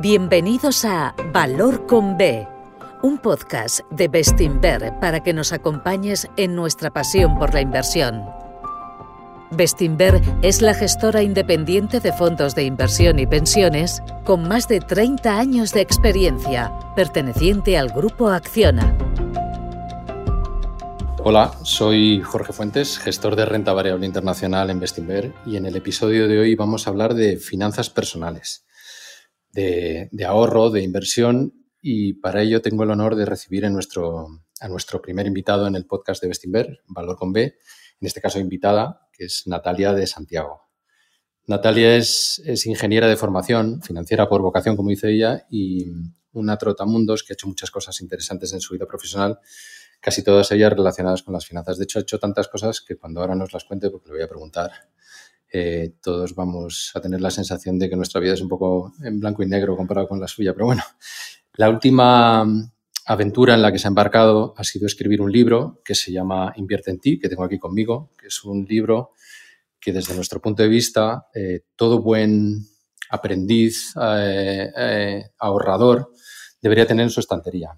Bienvenidos a Valor con B, un podcast de Bestinver para que nos acompañes en nuestra pasión por la inversión. Bestinver es la gestora independiente de fondos de inversión y pensiones con más de 30 años de experiencia, perteneciente al grupo Acciona. Hola, soy Jorge Fuentes, gestor de renta variable internacional en Bestinver y en el episodio de hoy vamos a hablar de finanzas personales de, ahorro, de inversión y para ello tengo el honor de recibir a nuestro, a nuestro primer invitado en el podcast de Bestinver, Valor con B, en este caso invitada, que es Natalia de Santiago. Natalia es, es ingeniera de formación, financiera por vocación, como dice ella, y una trotamundos que ha hecho muchas cosas interesantes en su vida profesional, casi todas ellas relacionadas con las finanzas. De hecho, ha hecho tantas cosas que cuando ahora nos las cuente, porque le voy a preguntar, eh, todos vamos a tener la sensación de que nuestra vida es un poco en blanco y negro comparado con la suya. Pero bueno, la última aventura en la que se ha embarcado ha sido escribir un libro que se llama Invierte en ti, que tengo aquí conmigo, que es un libro que desde nuestro punto de vista, eh, todo buen aprendiz, eh, ahorrador, debería tener en su estantería.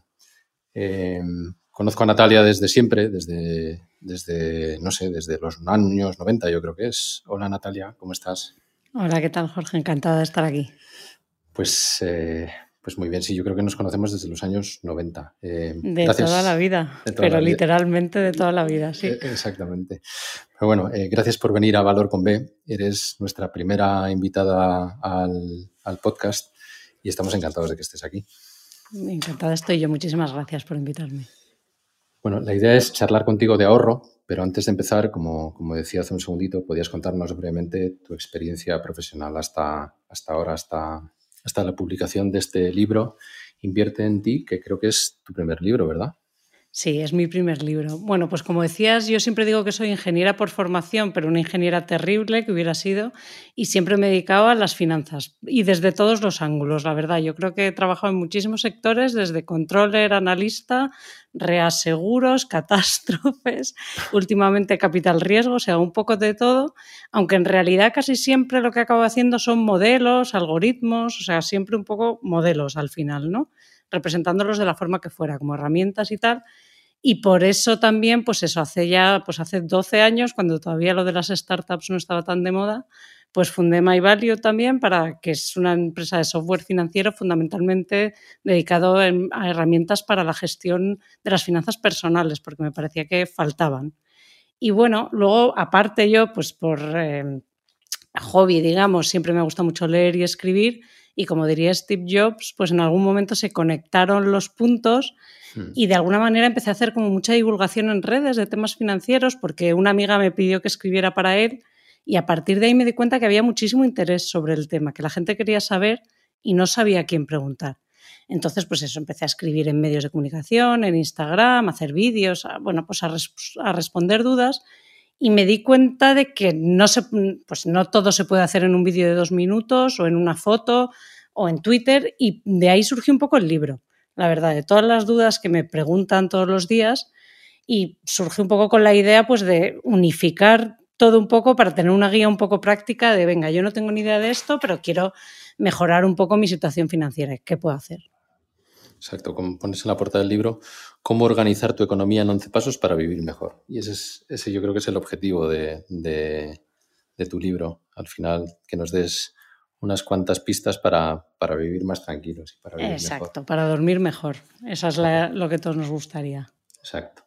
Conozco a Natalia desde siempre, desde desde, no sé, desde los años 90 yo creo que es. Hola Natalia, ¿cómo estás? Hola, ¿qué tal Jorge? Encantada de estar aquí. Pues, eh, pues muy bien, sí, yo creo que nos conocemos desde los años 90. Eh, de toda la vida, pero literalmente de toda la vida, sí. Eh, exactamente. Pero bueno, gracias por venir a Valor con B. Eres nuestra primera invitada al, al podcast y estamos encantados de que estés aquí. Encantada estoy yo, muchísimas gracias por invitarme. Bueno, la idea es charlar contigo de ahorro, pero antes de empezar, como, como decía hace un segundito, podías contarnos brevemente tu experiencia profesional hasta, hasta ahora, hasta, hasta la publicación de este libro, Invierte en ti, que creo que es tu primer libro, ¿verdad? Sí, es mi primer libro. Bueno, pues como decías, yo siempre digo que soy ingeniera por formación, pero una ingeniera terrible que hubiera sido, y siempre me dedicaba a las finanzas, y desde todos los ángulos, la verdad. Yo creo que he trabajado en muchísimos sectores, desde controller, analista, reaseguros, catástrofes, últimamente capital riesgo, o sea, un poco de todo, aunque en realidad casi siempre lo que acabo haciendo son modelos, algoritmos, o sea, siempre un poco modelos al final, ¿no? Representándolos de la forma que fuera, como herramientas y tal. Y por eso también, pues eso, hace ya, pues hace 12 años, cuando todavía lo de las startups no estaba tan de moda, pues fundé MyValue también, para, que es una empresa de software financiero fundamentalmente dedicado a herramientas para la gestión de las finanzas personales, porque me parecía que faltaban. Y bueno, luego, aparte yo, pues por eh, hobby, digamos, siempre me gusta mucho leer y escribir, y como diría Steve Jobs, pues en algún momento se conectaron los puntos hmm. y de alguna manera empecé a hacer como mucha divulgación en redes de temas financieros porque una amiga me pidió que escribiera para él y a partir de ahí me di cuenta que había muchísimo interés sobre el tema, que la gente quería saber y no sabía a quién preguntar. Entonces, pues eso, empecé a escribir en medios de comunicación, en Instagram, a hacer vídeos, bueno, pues a, a responder dudas y me di cuenta de que no, se, pues no todo se puede hacer en un vídeo de dos minutos o en una foto o en Twitter y de ahí surgió un poco el libro, la verdad, de todas las dudas que me preguntan todos los días y surgió un poco con la idea pues de unificar todo un poco para tener una guía un poco práctica de, venga, yo no tengo ni idea de esto, pero quiero mejorar un poco mi situación financiera, ¿qué puedo hacer? Exacto, como pones en la portada del libro, cómo organizar tu economía en 11 pasos para vivir mejor. Y ese, es, ese yo creo que es el objetivo de, tu libro, al final, que nos des unas cuantas pistas para, vivir más tranquilos y para vivir Exacto, para dormir mejor. Eso es lo que todos nos gustaría. Exacto.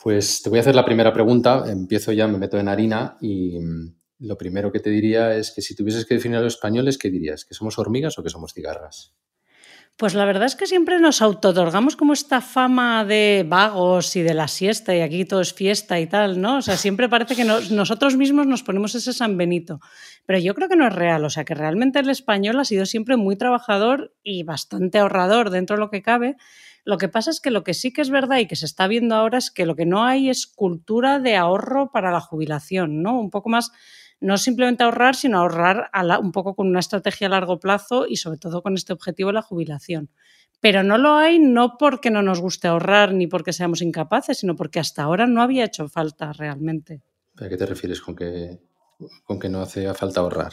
Pues te voy a hacer la primera pregunta. Empiezo ya, me meto en harina y mm, lo primero que te diría es que si tuvieses que definir a los españoles, ¿qué dirías? ¿Que somos hormigas o que somos cigarras? Pues la verdad es que siempre nos autotorgamos como esta fama de vagos y de la siesta y aquí todo es fiesta y tal, ¿no? O sea, siempre parece que nosotros mismos nos ponemos ese San Benito, pero yo creo que no es real, o sea, que realmente el español ha sido siempre muy trabajador y bastante ahorrador dentro de lo que cabe. Lo que pasa es que lo que sí que es verdad y que se está viendo ahora es que lo que no hay es cultura de ahorro para la jubilación, ¿no? Un poco más no simplemente ahorrar, sino ahorrar un poco con una estrategia a largo plazo y sobre todo con este objetivo de la jubilación. Pero no lo hay no porque no nos guste ahorrar ni porque seamos incapaces, sino porque hasta ahora no había hecho falta realmente. ¿A qué te refieres con que, con que no hace falta ahorrar?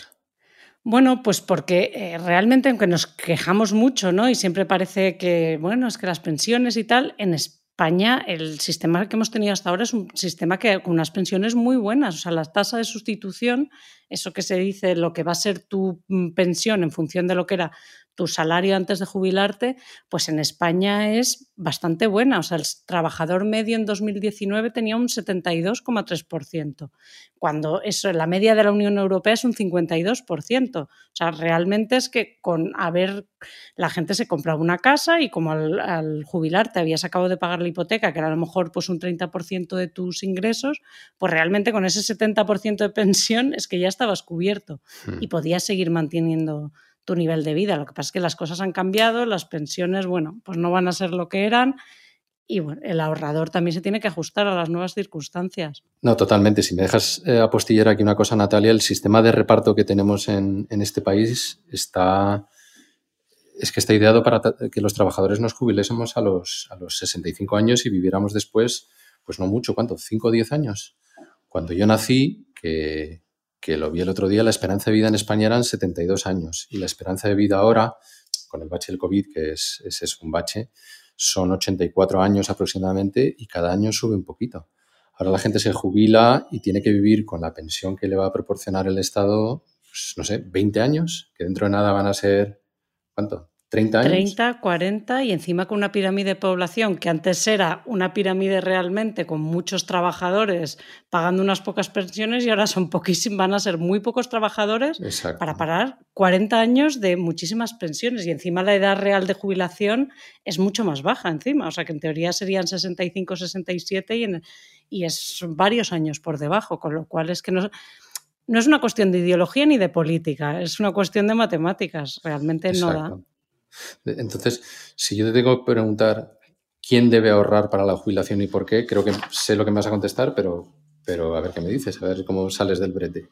Bueno, pues porque eh, realmente, aunque nos quejamos mucho, ¿no? Y siempre parece que, bueno, es que las pensiones y tal, en España el sistema que hemos tenido hasta ahora es un sistema que con unas pensiones muy buenas. O sea, la tasa de sustitución, eso que se dice, lo que va a ser tu mm, pensión en función de lo que era tu salario antes de jubilarte, pues en España es bastante buena. O sea, el trabajador medio en 2019 tenía un 72,3%, cuando eso, la media de la Unión Europea es un 52%. O sea, realmente es que con haber, la gente se compraba una casa y como al, al jubilarte habías acabado de pagar la hipoteca, que era a lo mejor pues un 30% de tus ingresos, pues realmente con ese 70% de pensión es que ya estabas cubierto hmm. y podías seguir manteniendo tu nivel de vida. Lo que pasa es que las cosas han cambiado, las pensiones, bueno, pues no van a ser lo que eran. Y bueno, el ahorrador también se tiene que ajustar a las nuevas circunstancias. No, totalmente. Si me dejas eh, apostillar aquí una cosa, Natalia, el sistema de reparto que tenemos en, en este país está, es que está ideado para que los trabajadores nos jubilésemos a los, a los 65 años y viviéramos después, pues no mucho, ¿cuánto? ¿5 o 10 años? Cuando yo nací, que, que lo vi el otro día, la esperanza de vida en España eran 72 años y la esperanza de vida ahora, con el bache del COVID, que es, es, un bache, son 84 años aproximadamente y cada año sube un poquito. Ahora la gente se jubila y tiene que vivir con la pensión que le va a proporcionar el Estado, pues, no sé, 20 años, que dentro de nada van a ser, ¿cuánto? 30 años. 30, 40 y encima con una pirámide de población que antes era una pirámide realmente con muchos trabajadores pagando unas pocas pensiones y ahora son poquísimos, van a ser muy pocos trabajadores para parar 40 años de muchísimas pensiones y encima la edad real de jubilación es mucho más baja encima, o sea que en teoría serían 65, 67 y, y es varios años por debajo, con lo cual es que no no es una cuestión de ideología ni de política, es una cuestión de matemáticas. Realmente no da. Entonces, si yo te tengo que preguntar quién debe ahorrar para la jubilación y por qué, creo que sé lo que me vas a contestar, pero, pero a ver qué me dices, a ver cómo sales del brete.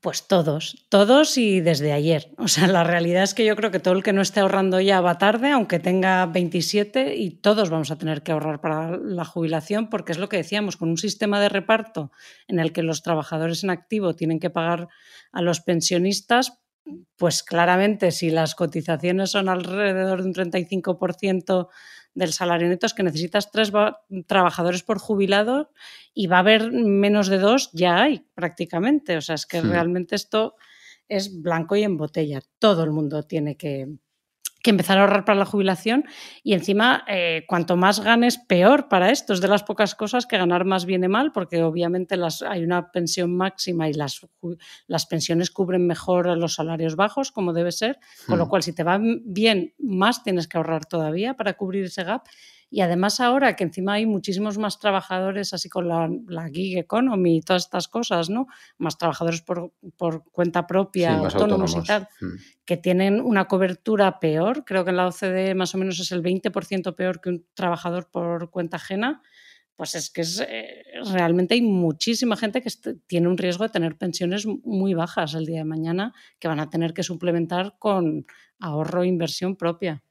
Pues todos, todos y desde ayer. O sea, la realidad es que yo creo que todo el que no esté ahorrando ya va tarde, aunque tenga 27, y todos vamos a tener que ahorrar para la jubilación, porque es lo que decíamos, con un sistema de reparto en el que los trabajadores en activo tienen que pagar a los pensionistas, pues claramente si las cotizaciones son alrededor de un 35% del salario neto es que necesitas tres trabajadores por jubilado y va a haber menos de dos, ya hay prácticamente. O sea, es que realmente esto es blanco y en botella. Todo el mundo tiene que, que empezar a ahorrar para la jubilación y encima eh, cuanto más ganes peor para esto es de las pocas cosas que ganar más viene mal porque obviamente las, hay una pensión máxima y las, las pensiones cubren mejor los salarios bajos como debe ser con lo hmm. cual si te va bien más tienes que ahorrar todavía para cubrir ese gap y además ahora que encima hay muchísimos más trabajadores, así con la, gig economy y todas estas cosas, ¿no? Más trabajadores por, cuenta propia, autónomos, y tal, mm. que tienen una cobertura peor. Creo que en la OCDE más o menos es el 20% peor que un trabajador por cuenta ajena pues es que es, eh, realmente hay muchísima gente que tiene un riesgo de tener pensiones muy bajas el día de mañana que van a tener que suplementar con ahorro e inversión propia.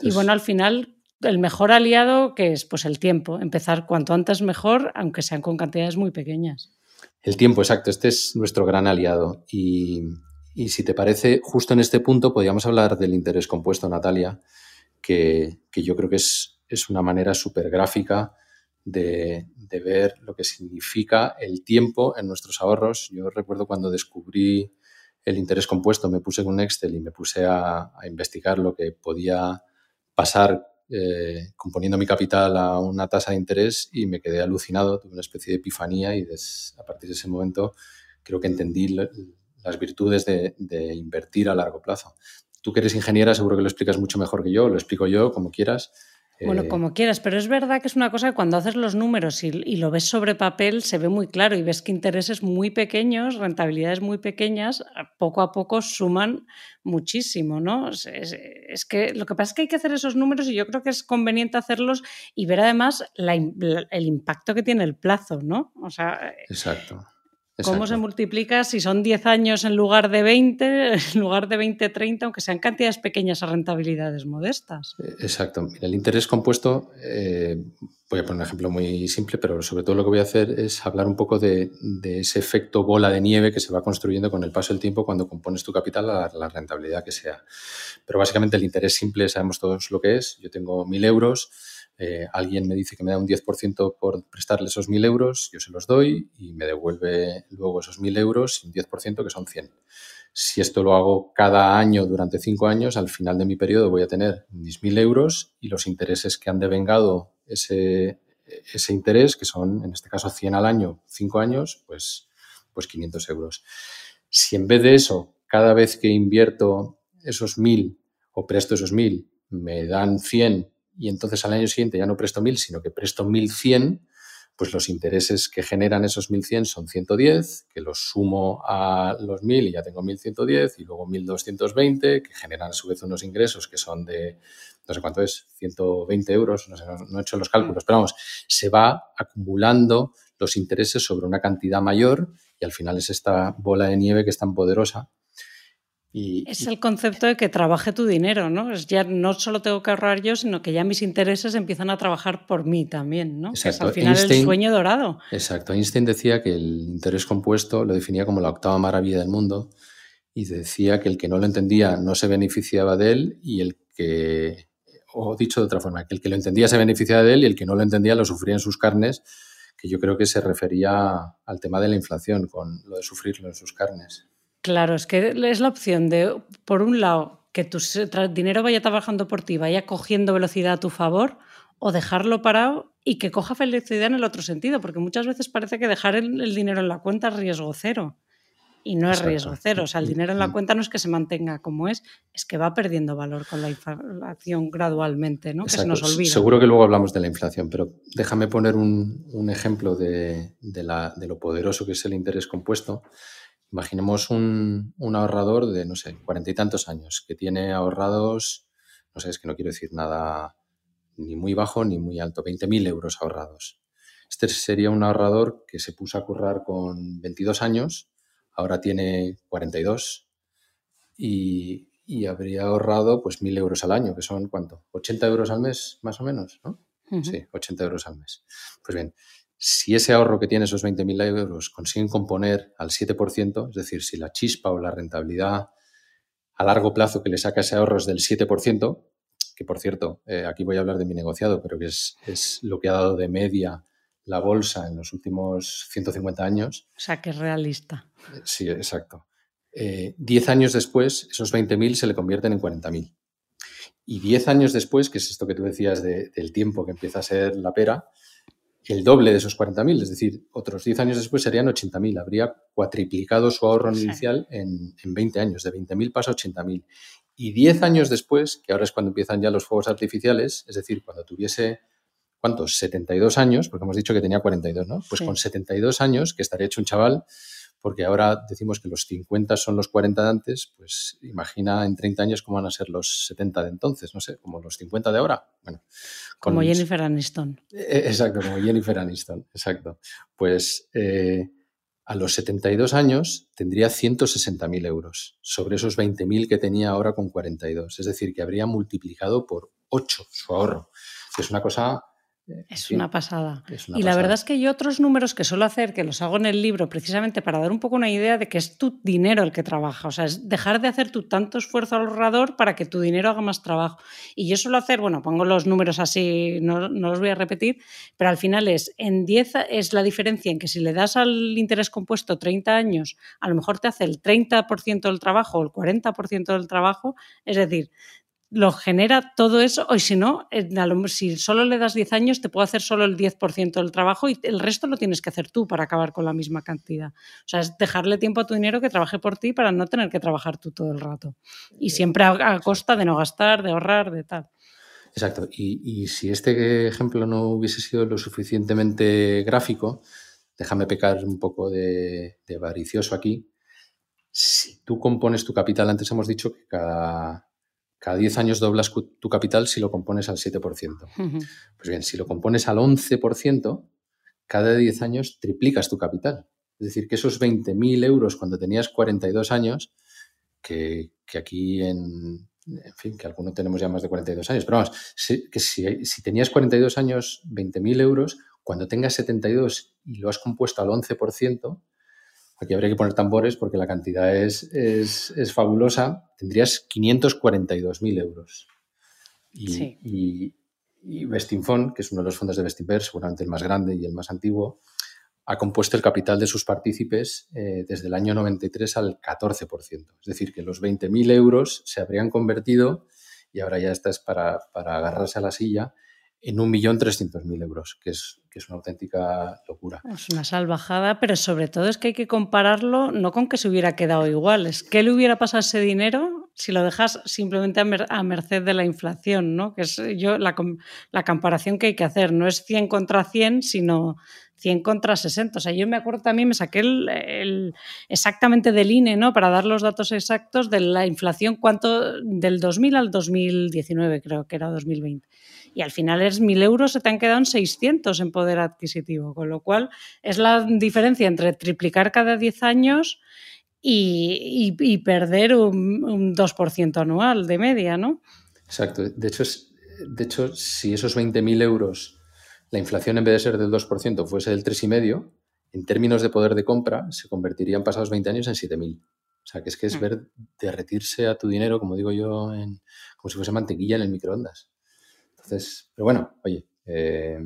y bueno, al final el mejor aliado que es pues el tiempo, empezar cuanto antes mejor, aunque sean con cantidades muy pequeñas. El tiempo, exacto, este es nuestro gran aliado. Y, si te parece, justo en este punto podríamos hablar del interés compuesto, Natalia, que, yo creo que es, es una manera súper gráfica de, de, ver lo que significa el tiempo en nuestros ahorros. Yo recuerdo cuando descubrí el interés compuesto, me puse con un Excel y me puse a, a investigar lo que podía pasar eh, componiendo mi capital a una tasa de interés y me quedé alucinado, tuve una especie de epifanía y a partir de ese momento creo que entendí las virtudes de, de, invertir a largo plazo. Tú que eres ingeniera seguro que lo explicas mucho mejor que yo, lo explico yo como quieras, bueno, eh, como quieras, pero es verdad que es una cosa que cuando haces los números y, lo ves sobre papel se ve muy claro y ves que intereses muy pequeños, rentabilidades muy pequeñas, poco a poco suman muchísimo, ¿no? Es, que lo que pasa es que hay que hacer esos números y yo creo que es conveniente hacerlos y ver además el impacto que tiene el plazo, ¿no? O sea, Exacto. ¿Cómo se multiplica si son 10 años en lugar de 20, en lugar de 20, 30, aunque sean cantidades pequeñas a rentabilidades modestas? Eh, exacto. el interés compuesto, eh, voy a poner un ejemplo muy simple, pero sobre todo lo que voy a hacer es hablar un poco de, ese efecto bola de nieve que se va construyendo con el paso del tiempo cuando compones tu capital a la rentabilidad que sea. Pero básicamente el interés simple sabemos todos lo que es. Yo tengo 1.000 euros eh, alguien me dice que me da un 10% por prestarle esos 1.000 euros, yo se los doy y me devuelve luego esos 1.000 euros y un 10% que son 100. Si esto lo hago cada año durante 5 años, al final de mi periodo voy a tener mis 1.000 euros y los intereses que han devengado ese, ese interés, que son en este caso 100 al año, 5 años, pues, pues 500 euros. Si en vez de eso, cada vez que invierto esos 1.000 o presto esos 1.000, me dan 100 y entonces al año siguiente ya no presto 1.000, sino que presto 1.100, pues los intereses que generan esos 1.100 son 110, que los sumo a los 1.000 y ya tengo 1.110, y luego 1.220, que generan a su vez unos ingresos que son de, no sé cuánto es, 120 euros, no sé, no, he hecho los cálculos, pero vamos, se va acumulando los intereses sobre una cantidad mayor y al final es esta bola de nieve que es tan poderosa es el concepto de que trabaje tu dinero, ¿no? Es ya no solo tengo que ahorrar yo, sino que ya mis intereses empiezan a trabajar por mí también, ¿no? es al final el sueño dorado. Exacto. Einstein decía que el interés compuesto lo definía como la octava maravilla del mundo y decía que el que no lo entendía no se beneficiaba de él y el que, o dicho de otra forma, que el que lo entendía se beneficiaba de él y el que no lo entendía lo sufría en sus carnes, que yo creo que se refería al tema de la inflación, con lo de sufrirlo en sus carnes. Claro, es que es la opción de, por un lado, que tu dinero vaya trabajando por ti, vaya cogiendo velocidad a tu favor, o dejarlo parado y que coja felicidad en el otro sentido, porque muchas veces parece que dejar el, dinero en la cuenta es riesgo cero. Y no es riesgo cero. O sea, el dinero en la cuenta no es que se mantenga como es, es que va perdiendo valor con la inflación gradualmente, ¿no? Que se nos olvida. Seguro que luego hablamos de la inflación, pero déjame poner un, ejemplo de, de, lo poderoso que es el interés compuesto Imaginemos un, ahorrador de, no sé, cuarenta y tantos años, que tiene ahorrados, no sé, es que no quiero decir nada ni muy bajo ni muy alto, 20.000 euros ahorrados. Este sería un ahorrador que se puso a currar con 22 años, ahora tiene 42 y, y habría ahorrado pues 1.000 euros al año, que son ¿cuánto? 80 euros al mes, más o menos, ¿no? Sí, 80 euros al mes. Pues bien, si ese ahorro que tiene esos 20.000 euros consiguen componer al 7%, es decir, si la chispa o la rentabilidad a largo plazo que le saca ese ahorro es del 7%, que por cierto, eh, aquí voy a hablar de mi negociado, pero que es, lo que ha dado de media la bolsa en los últimos 150 años. O sea, que es realista. Eh, sí, exacto. Eh, diez años después, esos 20.000 se le convierten en 40.000. Y diez años después, que es esto que tú decías del tiempo que empieza a ser la pera, el doble de esos 40.000, es decir, otros 10 años después serían 80.000. Habría cuatriplicado su ahorro inicial en, en, 20 años, de 20.000 pasa a 80.000. Y 10 años después, que ahora es cuando empiezan ya los fuegos artificiales, es decir, cuando tuviese, ¿cuántos? 72 años, porque hemos dicho que tenía 42, ¿no? Pues con 72 años, que estaría hecho un chaval, porque ahora decimos que los 50 son los 40 de antes, pues imagina en 30 años cómo van a ser los 70 de entonces, no sé, como los 50 de ahora. Bueno, como Jennifer Aniston. Eh, exacto, como Jennifer Aniston, exacto. Pues eh, a los 72 años tendría 160.000 euros sobre esos 20.000 que tenía ahora con 42. Es decir, que habría multiplicado por 8 su ahorro, que es una cosa es una pasada. y la verdad es que hay otros números que suelo hacer, que los hago en el libro, precisamente para dar un poco una idea de que es tu dinero el que trabaja. O sea, es dejar de hacer tu tanto esfuerzo ahorrador para que tu dinero haga más trabajo. Y yo suelo hacer, bueno, pongo los números así, no, los voy a repetir, pero al final es, en 10 es la diferencia en que si le das al interés compuesto 30 años, a lo mejor te hace el 30% del trabajo o el 40% del trabajo. Es decir, lo genera todo eso, o si no, si solo le das 10 años, te puede hacer solo el 10% del trabajo y el resto lo tienes que hacer tú para acabar con la misma cantidad. O sea, es dejarle tiempo a tu dinero que trabaje por ti para no tener que trabajar tú todo el rato. Y siempre a, costa de no gastar, de ahorrar, de tal. Exacto. Y, si este ejemplo no hubiese sido lo suficientemente gráfico, déjame pecar un poco de, de avaricioso aquí. Si tú compones tu capital, antes hemos dicho que cada cada 10 años doblas tu capital si lo compones al 7%. Pues bien, si lo compones al 11%, cada 10 años triplicas tu capital. Es decir, que esos 20.000 euros cuando tenías 42 años, que, aquí en, en fin, que algunos tenemos ya más de 42 años, pero vamos, que si, si tenías 42 años, 20.000 euros, cuando tengas 72 y lo has compuesto al 11%, aquí habría que poner tambores porque la cantidad es, es, fabulosa, tendrías 542.000 euros. Y, sí. y, y que es uno de los fondos de Bestinver, seguramente el más grande y el más antiguo, ha compuesto el capital de sus partícipes eh, desde el año 93 al 14%. Es decir, que los 20.000 euros se habrían convertido, y ahora ya estás para, para agarrarse a la silla, en 1.300.000 euros, que es, que es una auténtica locura. Es una salvajada, pero sobre todo es que hay que compararlo no con que se hubiera quedado igual, es que le hubiera pasado ese dinero si lo dejas simplemente a, merced de la inflación, ¿no? Que es yo la, la, comparación que hay que hacer, no es 100 contra 100, sino 100 contra 60. O sea, yo me acuerdo también, me saqué el, exactamente del INE, ¿no? Para dar los datos exactos de la inflación, cuánto del 2000 al 2019, creo que era 2020 y al final es 1.000 euros, se te han quedado en 600 en poder adquisitivo, con lo cual es la diferencia entre triplicar cada 10 años y, perder un, 2% anual de media, ¿no? Exacto. De hecho, de hecho si esos 20.000 euros, la inflación en vez de ser del 2% fuese del 3,5%, en términos de poder de compra, se convertirían pasados 20 años en 7.000. O sea, que es que es mm. ver derretirse a tu dinero, como digo yo, en, como si fuese mantequilla en el microondas. Entonces, pero bueno, oye, eh,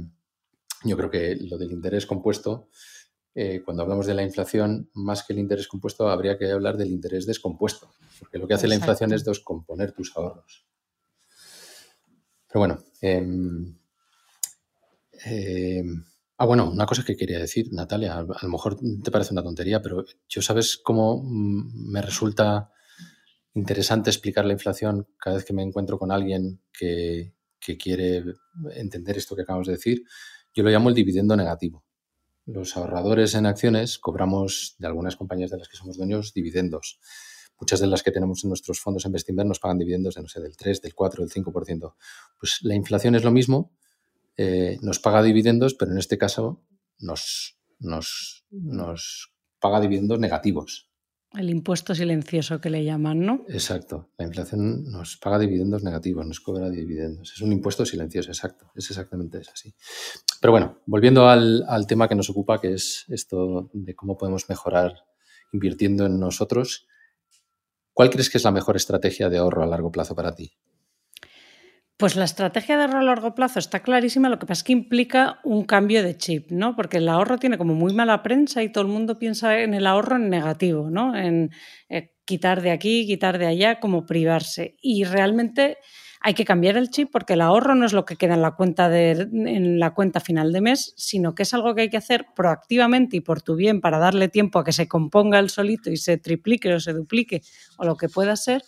yo creo que lo del interés compuesto, eh, cuando hablamos de la inflación, más que el interés compuesto, habría que hablar del interés descompuesto, porque lo que hace la inflación es descomponer tus ahorros. Pero bueno, em, em, ah, bueno, una cosa que quería decir, Natalia, a, lo mejor te parece una tontería, pero yo sabes cómo mm, me resulta interesante explicar la inflación cada vez que me encuentro con alguien que, que quiere entender esto que acabamos de decir, yo lo llamo el dividendo negativo. Los ahorradores en acciones cobramos de algunas compañías de las que somos dueños dividendos. Muchas de las que tenemos en nuestros fondos en Bestinver nos pagan dividendos de, no sé, del 3, del 4, del 5%. Pues la inflación es lo mismo, eh, nos paga dividendos, pero en este caso nos, nos, nos paga dividendos negativos. El impuesto silencioso que le llaman, ¿no? Exacto. La inflación nos paga dividendos negativos, nos cobra dividendos. Es un impuesto silencioso, exacto. Es exactamente así. Pero bueno, volviendo al, al tema que nos ocupa, que es esto de cómo podemos mejorar invirtiendo en nosotros, ¿cuál crees que es la mejor estrategia de ahorro a largo plazo para ti? Pues la estrategia de ahorro a largo plazo está clarísima, lo que pasa es que implica un cambio de chip, ¿no? Porque el ahorro tiene como muy mala prensa y todo el mundo piensa en el ahorro en negativo, ¿no? En eh, quitar de aquí, quitar de allá, como privarse. Y realmente hay que cambiar el chip porque el ahorro no es lo que queda en la cuenta de, en la cuenta final de mes, sino que es algo que hay que hacer proactivamente y por tu bien para darle tiempo a que se componga el solito y se triplique o se duplique o lo que pueda ser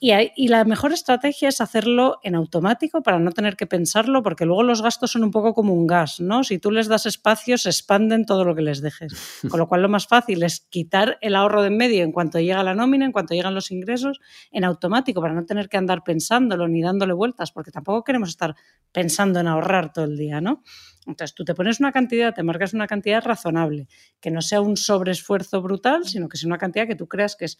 y, la mejor estrategia es hacerlo en automático para no tener que pensarlo, porque luego los gastos son un poco como un gas, ¿no? Si tú les das espacio, se expanden todo lo que les dejes. Con lo cual lo más fácil es quitar el ahorro de en medio en cuanto llega la nómina, en cuanto llegan los ingresos, en automático, para no tener que andar pensándolo ni dándole vueltas, porque tampoco queremos estar pensando en ahorrar todo el día, ¿no? Entonces tú te pones una cantidad, te marcas una cantidad razonable, que no sea un sobreesfuerzo brutal, sino que sea una cantidad que tú creas que es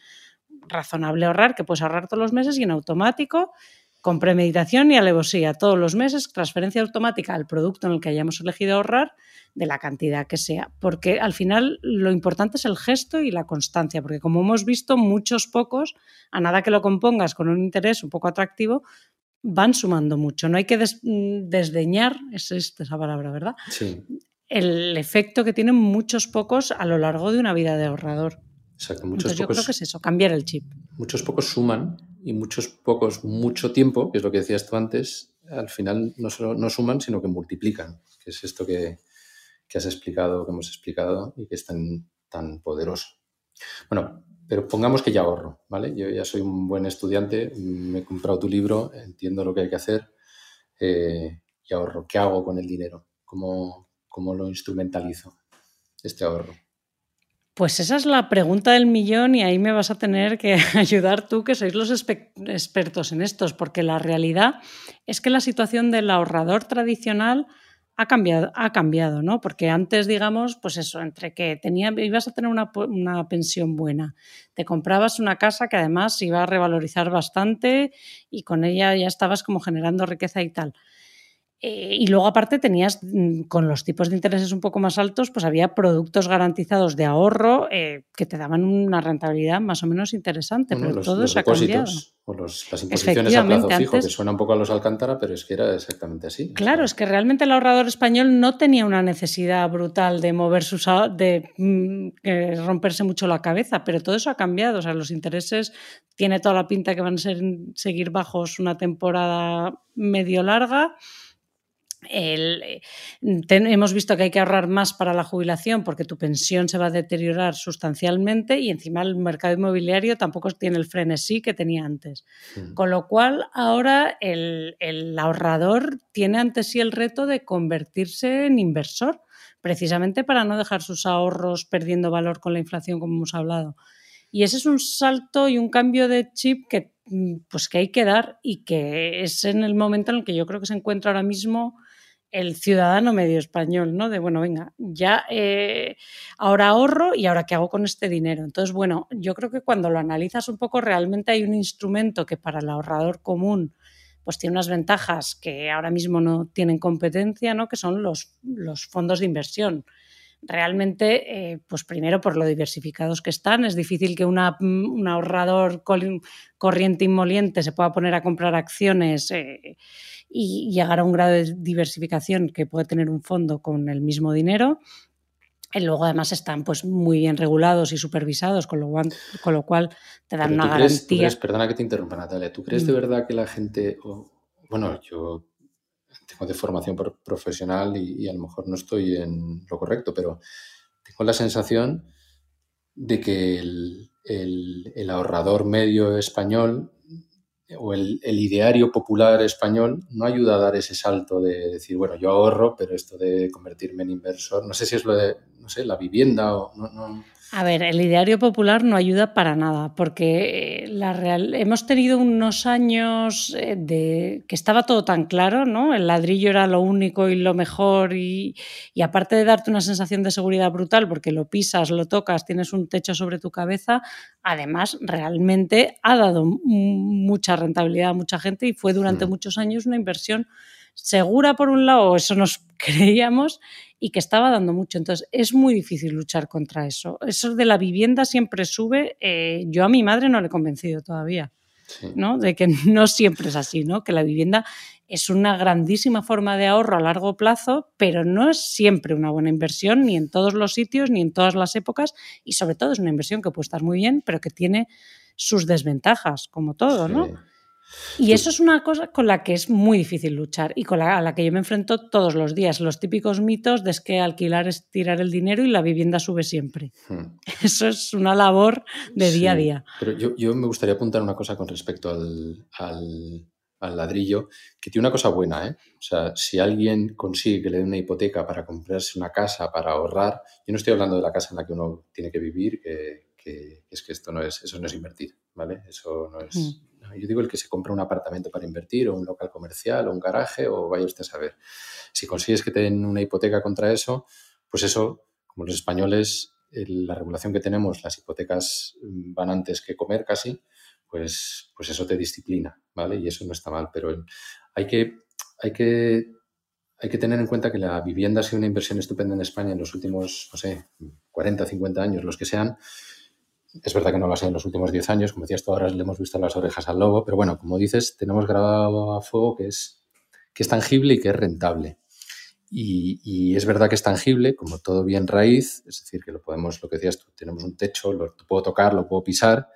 razonable ahorrar, que puedes ahorrar todos los meses y en automático, con premeditación y alevosía, todos los meses, transferencia automática al producto en el que hayamos elegido ahorrar de la cantidad que sea. Porque al final lo importante es el gesto y la constancia, porque como hemos visto, muchos pocos, a nada que lo compongas con un interés un poco atractivo, van sumando mucho. No hay que desdeñar, es esa palabra, ¿verdad? Sí. El efecto que tienen muchos pocos a lo largo de una vida de ahorrador. Exacto, muchos pocos, yo creo que es eso, cambiar el chip. Muchos pocos suman y muchos pocos mucho tiempo, que es lo que decías tú antes, al final no solo no suman, sino que multiplican, que es esto que, has explicado, que hemos explicado y que es tan, tan poderoso. Bueno, pero pongamos que ya ahorro, ¿vale? Yo ya soy un buen estudiante, me he comprado tu libro, entiendo lo que hay que hacer eh, y ahorro. ¿Qué hago con el dinero? ¿Cómo, ¿Cómo lo instrumentalizo, este ahorro? Pues esa es la pregunta del millón y ahí me vas a tener que ayudar tú, que sois los expertos en estos, porque la realidad es que la situación del ahorrador tradicional ha cambiado, ha cambiado, ¿no? Porque antes, digamos, pues eso, entre que ibas a tener una, una, pensión buena, te comprabas una casa que además iba a revalorizar bastante y con ella ya estabas como generando riqueza y tal. Eh, y luego aparte tenías, mm, con los tipos de intereses un poco más altos, pues había productos garantizados de ahorro eh, que te daban una rentabilidad más o menos interesante, pero todo eso ha cambiado. O los, las imposiciones a plazo fijo, que suena un poco a los Alcántara, pero es que era exactamente así. Claro, es que realmente el ahorrador español no tenía una necesidad brutal de mover sus de mm, romperse mucho la cabeza, pero todo eso ha cambiado. O sea, los intereses tiene toda la pinta que van a ser, seguir bajos una temporada medio larga el, eh, hemos visto que hay que ahorrar más para la jubilación porque tu pensión se va a deteriorar sustancialmente y encima el mercado inmobiliario tampoco tiene el frenesí que tenía antes. Mm. Con lo cual, ahora el, el, ahorrador tiene ante sí el reto de convertirse en inversor, precisamente para no dejar sus ahorros perdiendo valor con la inflación, como hemos hablado. Y ese es un salto y un cambio de chip que, mm, pues, que hay que dar y que es en el momento en el que yo creo que se encuentra ahora mismo el ciudadano medio español, ¿no? De, bueno, venga, ya eh, ahora ahorro y ahora qué hago con este dinero. Entonces, bueno, yo creo que cuando lo analizas un poco, realmente hay un instrumento que para el ahorrador común pues tiene unas ventajas que ahora mismo no tienen competencia, ¿no? Que son los, los fondos de inversión realmente, eh, pues primero por lo diversificados que están, es difícil que una, un ahorrador corriente inmoliente se pueda poner a comprar acciones eh, y llegar a un grado de diversificación que puede tener un fondo con el mismo dinero. Y luego además están pues muy bien regulados y supervisados, con lo cual, con lo cual te dan una garantía. perdona que te interrumpa, Natalia. ¿Tú crees de mm. verdad que la gente, bueno, yo tengo de formación profesional y, a lo mejor no estoy en lo correcto, pero tengo la sensación de que el, el ahorrador medio español o el, ideario popular español no ayuda a dar ese salto de decir, bueno, yo ahorro, pero esto de convertirme en inversor, no sé si es lo de, no sé, la vivienda o no, A ver, el ideario popular no ayuda para nada, porque eh, la real... hemos tenido unos años eh, de que estaba todo tan claro, ¿no? El ladrillo era lo único y lo mejor y, y aparte de darte una sensación de seguridad brutal, porque lo pisas, lo tocas, tienes un techo sobre tu cabeza, además realmente ha dado mucha rentabilidad a mucha gente y fue durante mm. muchos años una inversión segura por un lado, eso nos creíamos, y que estaba dando mucho. Entonces, es muy difícil luchar contra eso. Eso de la vivienda siempre sube. Eh, yo a mi madre no le he convencido todavía, ¿no? De que no siempre es así, ¿no? Que la vivienda es una grandísima forma de ahorro a largo plazo, pero no es siempre una buena inversión, ni en todos los sitios, ni en todas las épocas, y sobre todo es una inversión que puede estar muy bien, pero que tiene sus desventajas, como todo, ¿no? Y eso es una cosa con la que es muy difícil luchar y con la, a la que yo me enfrento todos los días. Los típicos mitos de que alquilar es tirar el dinero y la vivienda sube siempre. Hmm. Eso es una labor de día a día. Pero yo, yo, me gustaría apuntar una cosa con respecto al, al, al, ladrillo, que tiene una cosa buena. ¿eh? O sea, si alguien consigue que le dé una hipoteca para comprarse una casa, para ahorrar, yo no estoy hablando de la casa en la que uno tiene que vivir, que, que es que esto no es, eso no es invertir, ¿vale? Eso no es... Hmm. Yo digo el que se compra un apartamento para invertir o un local comercial o un garaje o vaya usted a saber. Si consigues que te den una hipoteca contra eso, pues eso, como los españoles, la regulación que tenemos, las hipotecas van antes que comer casi, pues, pues eso te disciplina, ¿vale? Y eso no está mal, pero hay que, hay que, hay que tener en cuenta que la vivienda ha sido una inversión estupenda en España en los últimos, no sé, 40, 50 años, los que sean, es verdad que no lo ha sido en los últimos 10 años, como decías tú, ahora le hemos visto las orejas al lobo, pero bueno, como dices, tenemos grabado a fuego que es, que es tangible y que es rentable. Y, es verdad que es tangible, como todo bien raíz, es decir, que lo podemos, lo que decías tú, tenemos un techo, lo puedo tocar, lo puedo pisar,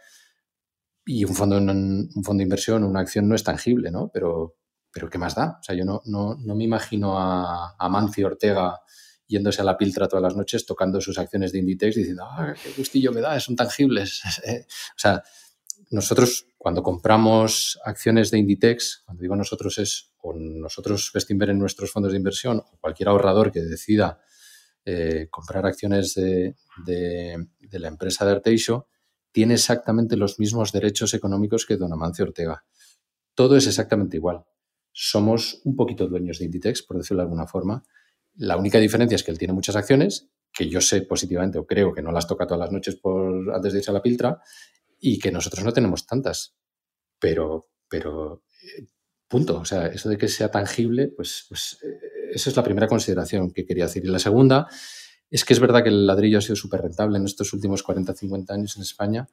y un fondo, fondo de inversión, una acción no es tangible, ¿no? Pero, pero ¿qué más da? O sea, yo no, no, no me imagino a, a Mancio Ortega yéndose a la piltra todas las noches, tocando sus acciones de Inditex, diciendo, ah, qué gustillo me da, son tangibles. o sea, nosotros cuando compramos acciones de Inditex, cuando digo nosotros es o nosotros Vestinver en nuestros fondos de inversión o cualquier ahorrador que decida eh, comprar acciones de, la empresa de Arteixo, tiene exactamente los mismos derechos económicos que don Amancio Ortega. Todo es exactamente igual. Somos un poquito dueños de Inditex, por decirlo de alguna forma, La única diferencia es que él tiene muchas acciones, que yo sé positivamente o creo que no las toca todas las noches por, antes de irse a la piltra, y que nosotros no tenemos tantas. Pero, pero eh, punto. O sea, eso de que sea tangible, pues, pues eh, esa es la primera consideración que quería decir. Y la segunda es que es verdad que el ladrillo ha sido súper rentable en estos últimos 40, 50 años en España,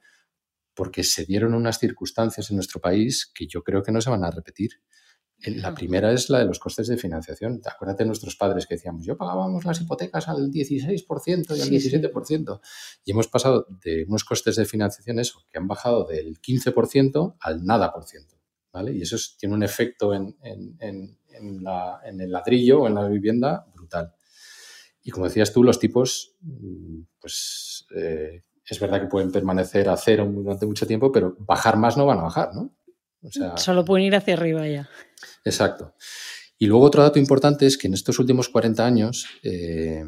porque se dieron unas circunstancias en nuestro país que yo creo que no se van a repetir. La primera es la de los costes de financiación. Acuérdate de nuestros padres que decíamos, yo pagábamos las hipotecas al 16% y al 17%. Y hemos pasado de unos costes de financiación, eso, que han bajado del 15% al nada por ciento. ¿vale? Y eso tiene un efecto en, el ladrillo o en la vivienda brutal. Y como decías tú, los tipos, mm, pues eh, es verdad que pueden permanecer a cero durante mucho tiempo, pero bajar más no van a bajar, ¿no? Solo pueden ir hacia arriba ya. Exacto. Y luego otro dato importante es que en estos últimos 40 años eh,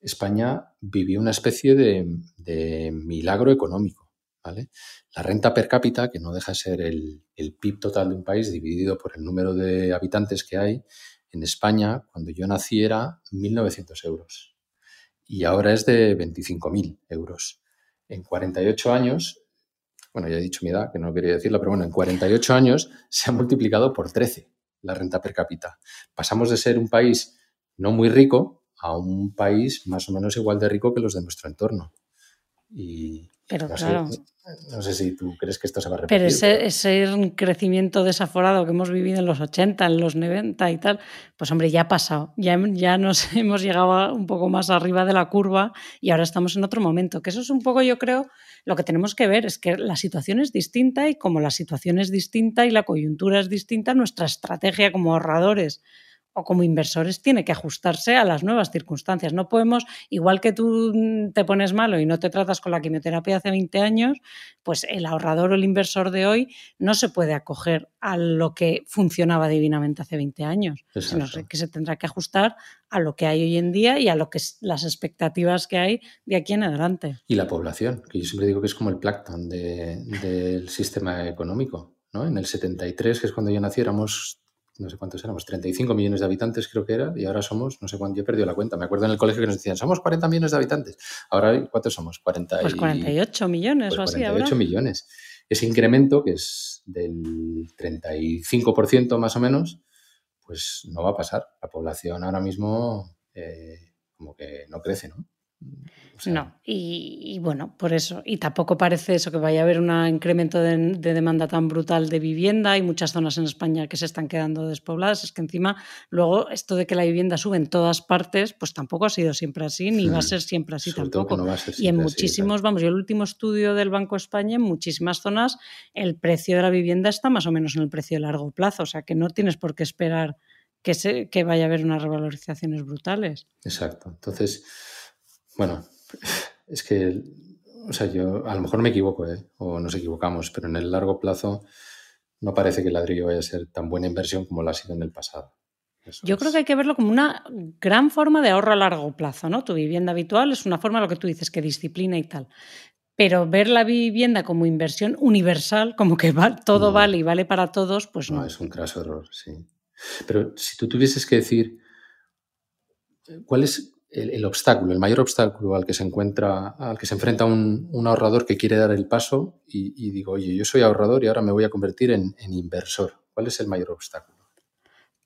España vivió una especie de, milagro económico. ¿vale? La renta per cápita, que no deja de ser el, PIB total de un país dividido por el número de habitantes que hay, en España, cuando yo nací, era 1.900 euros. Y ahora es de 25.000 euros. En 48 años bueno, ya he dicho mi edad, que no quería decirlo, pero bueno, en 48 años se ha multiplicado por 13 la renta per cápita. Pasamos de ser un país no muy rico a un país más o menos igual de rico que los de nuestro entorno. Y, pero claro. no sé si tú crees que esto se va a repetir. Pero ese, ese, crecimiento desaforado que hemos vivido en los 80, en los 90 y tal, pues hombre, ya ha pasado. Ya, ya nos hemos llegado un poco más arriba de la curva y ahora estamos en otro momento. Que eso es un poco, yo creo, lo que tenemos que ver. Es que la situación es distinta y como la situación es distinta y la coyuntura es distinta, nuestra estrategia como ahorradores o como inversores tiene que ajustarse a las nuevas circunstancias. No podemos, igual que tú te pones malo y no te tratas con la quimioterapia hace 20 años, pues el ahorrador o el inversor de hoy no se puede acoger a lo que funcionaba divinamente hace 20 años, sino que se tendrá que ajustar a lo que hay hoy en día y a lo que las expectativas que hay de aquí en adelante. Y la población, que yo siempre digo que es como el plancton del sistema económico. ¿no? En el 73, que es cuando yo nací, éramos no sé cuántos éramos, 35 millones de habitantes creo que era, y ahora somos, no sé cuánto, yo he perdido la cuenta. Me acuerdo en el colegio que nos decían, somos 40 millones de habitantes. Ahora, ¿cuántos somos? 40 pues 48 millones o así 48 millones. Ese incremento, que es del 35% más o menos, pues no va a pasar. La población ahora mismo eh, como que no crece, ¿no? No, y, bueno, por eso. Y tampoco parece eso que vaya a haber un incremento de, demanda tan brutal de vivienda. Hay muchas zonas en España que se están quedando despobladas. Es que encima, luego, esto de que la vivienda sube en todas partes, pues tampoco ha sido siempre así, ni va a ser siempre así tampoco. y en muchísimos, vamos, yo el último estudio del Banco España, en muchísimas zonas, el precio de la vivienda está más o menos en el precio de largo plazo. O sea que no tienes por qué esperar que, se, que vaya a haber unas revalorizaciones brutales. Exacto. Entonces bueno, es que, o sea, yo a lo mejor me equivoco, ¿eh? o nos equivocamos, pero en el largo plazo no parece que el ladrillo vaya a ser tan buena inversión como lo ha sido en el pasado. Yo creo que hay que verlo como una gran forma de ahorro a largo plazo, ¿no? Tu vivienda habitual es una forma, lo que tú dices, que disciplina y tal. Pero ver la vivienda como inversión universal, como que todo vale y vale para todos, pues no. No, es un craso error, sí. Pero si tú tuvieses que decir, ¿cuál es, el, obstáculo, el mayor obstáculo al que se encuentra, al que se enfrenta un, ahorrador que quiere dar el paso y, digo, oye, yo soy ahorrador y ahora me voy a convertir en, en inversor. ¿Cuál es el mayor obstáculo?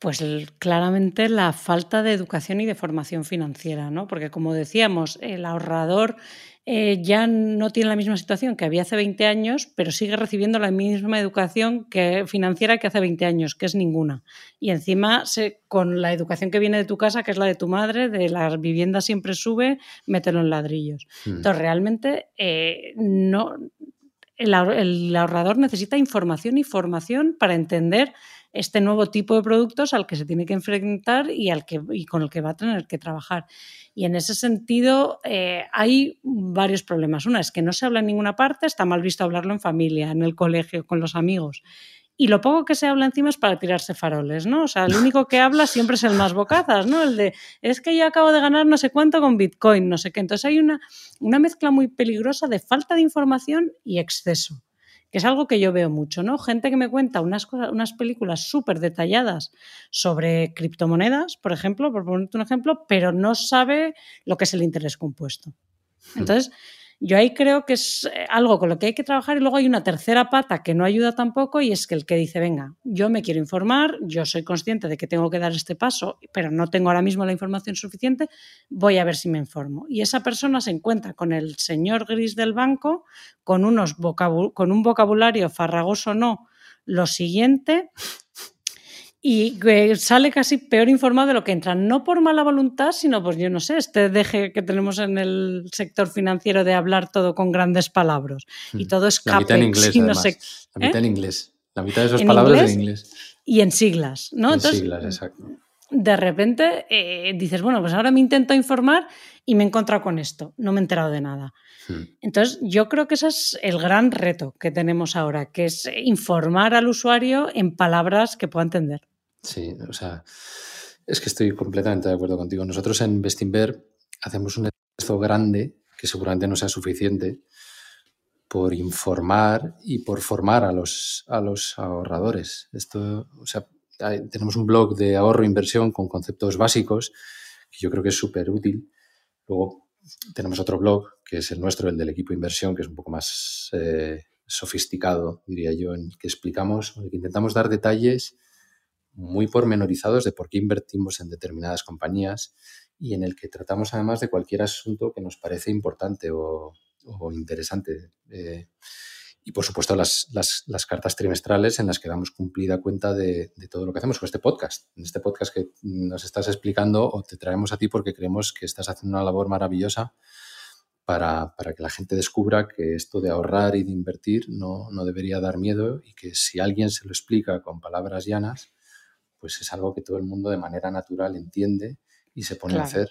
Pues claramente la falta de educación y de formación financiera, ¿no? Porque como decíamos, el ahorrador eh, ya no tiene la misma situación que había hace 20 años, pero sigue recibiendo la misma educación que, financiera que hace 20 años, que es ninguna. Y encima, con la educación que viene de tu casa, que es la de tu madre, de la vivienda siempre sube, mételo en ladrillos. Hmm. Entonces, realmente, eh, no, el, el ahorrador necesita información y formación para entender este nuevo tipo de productos al que se tiene que enfrentar y, al que, y con el que va a tener que trabajar. Y en ese sentido eh, hay varios problemas. Una es que no se habla en ninguna parte, está mal visto hablarlo en familia, en el colegio, con los amigos. Y lo poco que se habla encima es para tirarse faroles, ¿no? O sea, el único que habla siempre es el más bocazas, ¿no? El de, es que yo acabo de ganar no sé cuánto con Bitcoin, no sé qué. Entonces hay una, una mezcla muy peligrosa de falta de información y exceso que es algo que yo veo mucho, ¿no? Gente que me cuenta unas, cosas, unas películas súper detalladas sobre criptomonedas, por ejemplo, por ponerte un ejemplo, pero no sabe lo que es el interés compuesto. Hmm. Entonces, yo ahí creo que es eh, algo con lo que hay que trabajar y luego hay una tercera pata que no ayuda tampoco y es que el que dice, venga, yo me quiero informar, yo soy consciente de que tengo que dar este paso, pero no tengo ahora mismo la información suficiente, voy a ver si me informo. Y esa persona se encuentra con el señor gris del banco, con, unos con un vocabulario farragoso no, lo siguiente, y sale casi peor informado de lo que entra, no por mala voluntad, sino pues yo no sé, este deje que tenemos en el sector financiero de hablar todo con grandes palabras y hmm. todo es La mitad en inglés, no sé, La mitad en inglés. La mitad de esas palabras en inglés. Y en siglas, ¿no? En siglas, exacto. De repente eh, dices, bueno, pues ahora me intento informar y me he encontrado con esto, no me he enterado de nada. Hmm. Entonces, yo creo que ese es el gran reto que tenemos ahora, que es informar al usuario en palabras que pueda entender. Sí, o sea, es que estoy completamente de acuerdo contigo. Nosotros en Bestinver hacemos un esfuerzo grande, que seguramente no sea suficiente, por informar y por formar a los, a los ahorradores. Esto, o sea, tenemos un blog de ahorro e inversión con conceptos básicos que yo creo que es súper útil. Luego tenemos otro blog, que es el nuestro, el del equipo inversión, que es un poco más eh, sofisticado, diría yo, en que explicamos, en que intentamos dar detalles muy pormenorizados de por qué invertimos en determinadas compañías y en el que tratamos además de cualquier asunto que nos parece importante o, interesante. Eh, y por supuesto las, las, cartas trimestrales en las que damos cumplida cuenta de, todo lo que hacemos con este podcast. En este podcast que nos estás explicando o te traemos a ti porque creemos que estás haciendo una labor maravillosa para, para que la gente descubra que esto de ahorrar y de invertir no, no debería dar miedo y que si alguien se lo explica con palabras llanas, pues es algo que todo el mundo de manera natural entiende y se pone a hacer.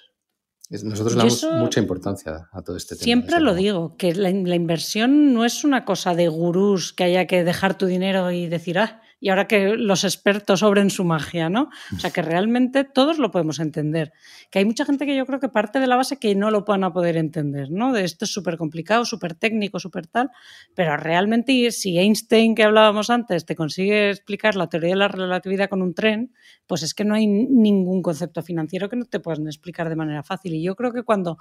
Nosotros le damos mucha importancia a todo este tema. Siempre lo digo, que la, la, inversión no es una cosa de gurús que haya que dejar tu dinero y decir, ah, y ahora que los expertos obren su magia, ¿no? O sea, que realmente todos lo podemos entender. Que hay mucha gente que yo creo que parte de la base que no lo van a poder entender, ¿no? De esto es súper complicado, súper técnico, súper tal, pero realmente si Einstein, que hablábamos antes, te consigue explicar la teoría de la relatividad con un tren, pues es que no hay ningún concepto financiero que no te puedan explicar de manera fácil. Y yo creo que cuando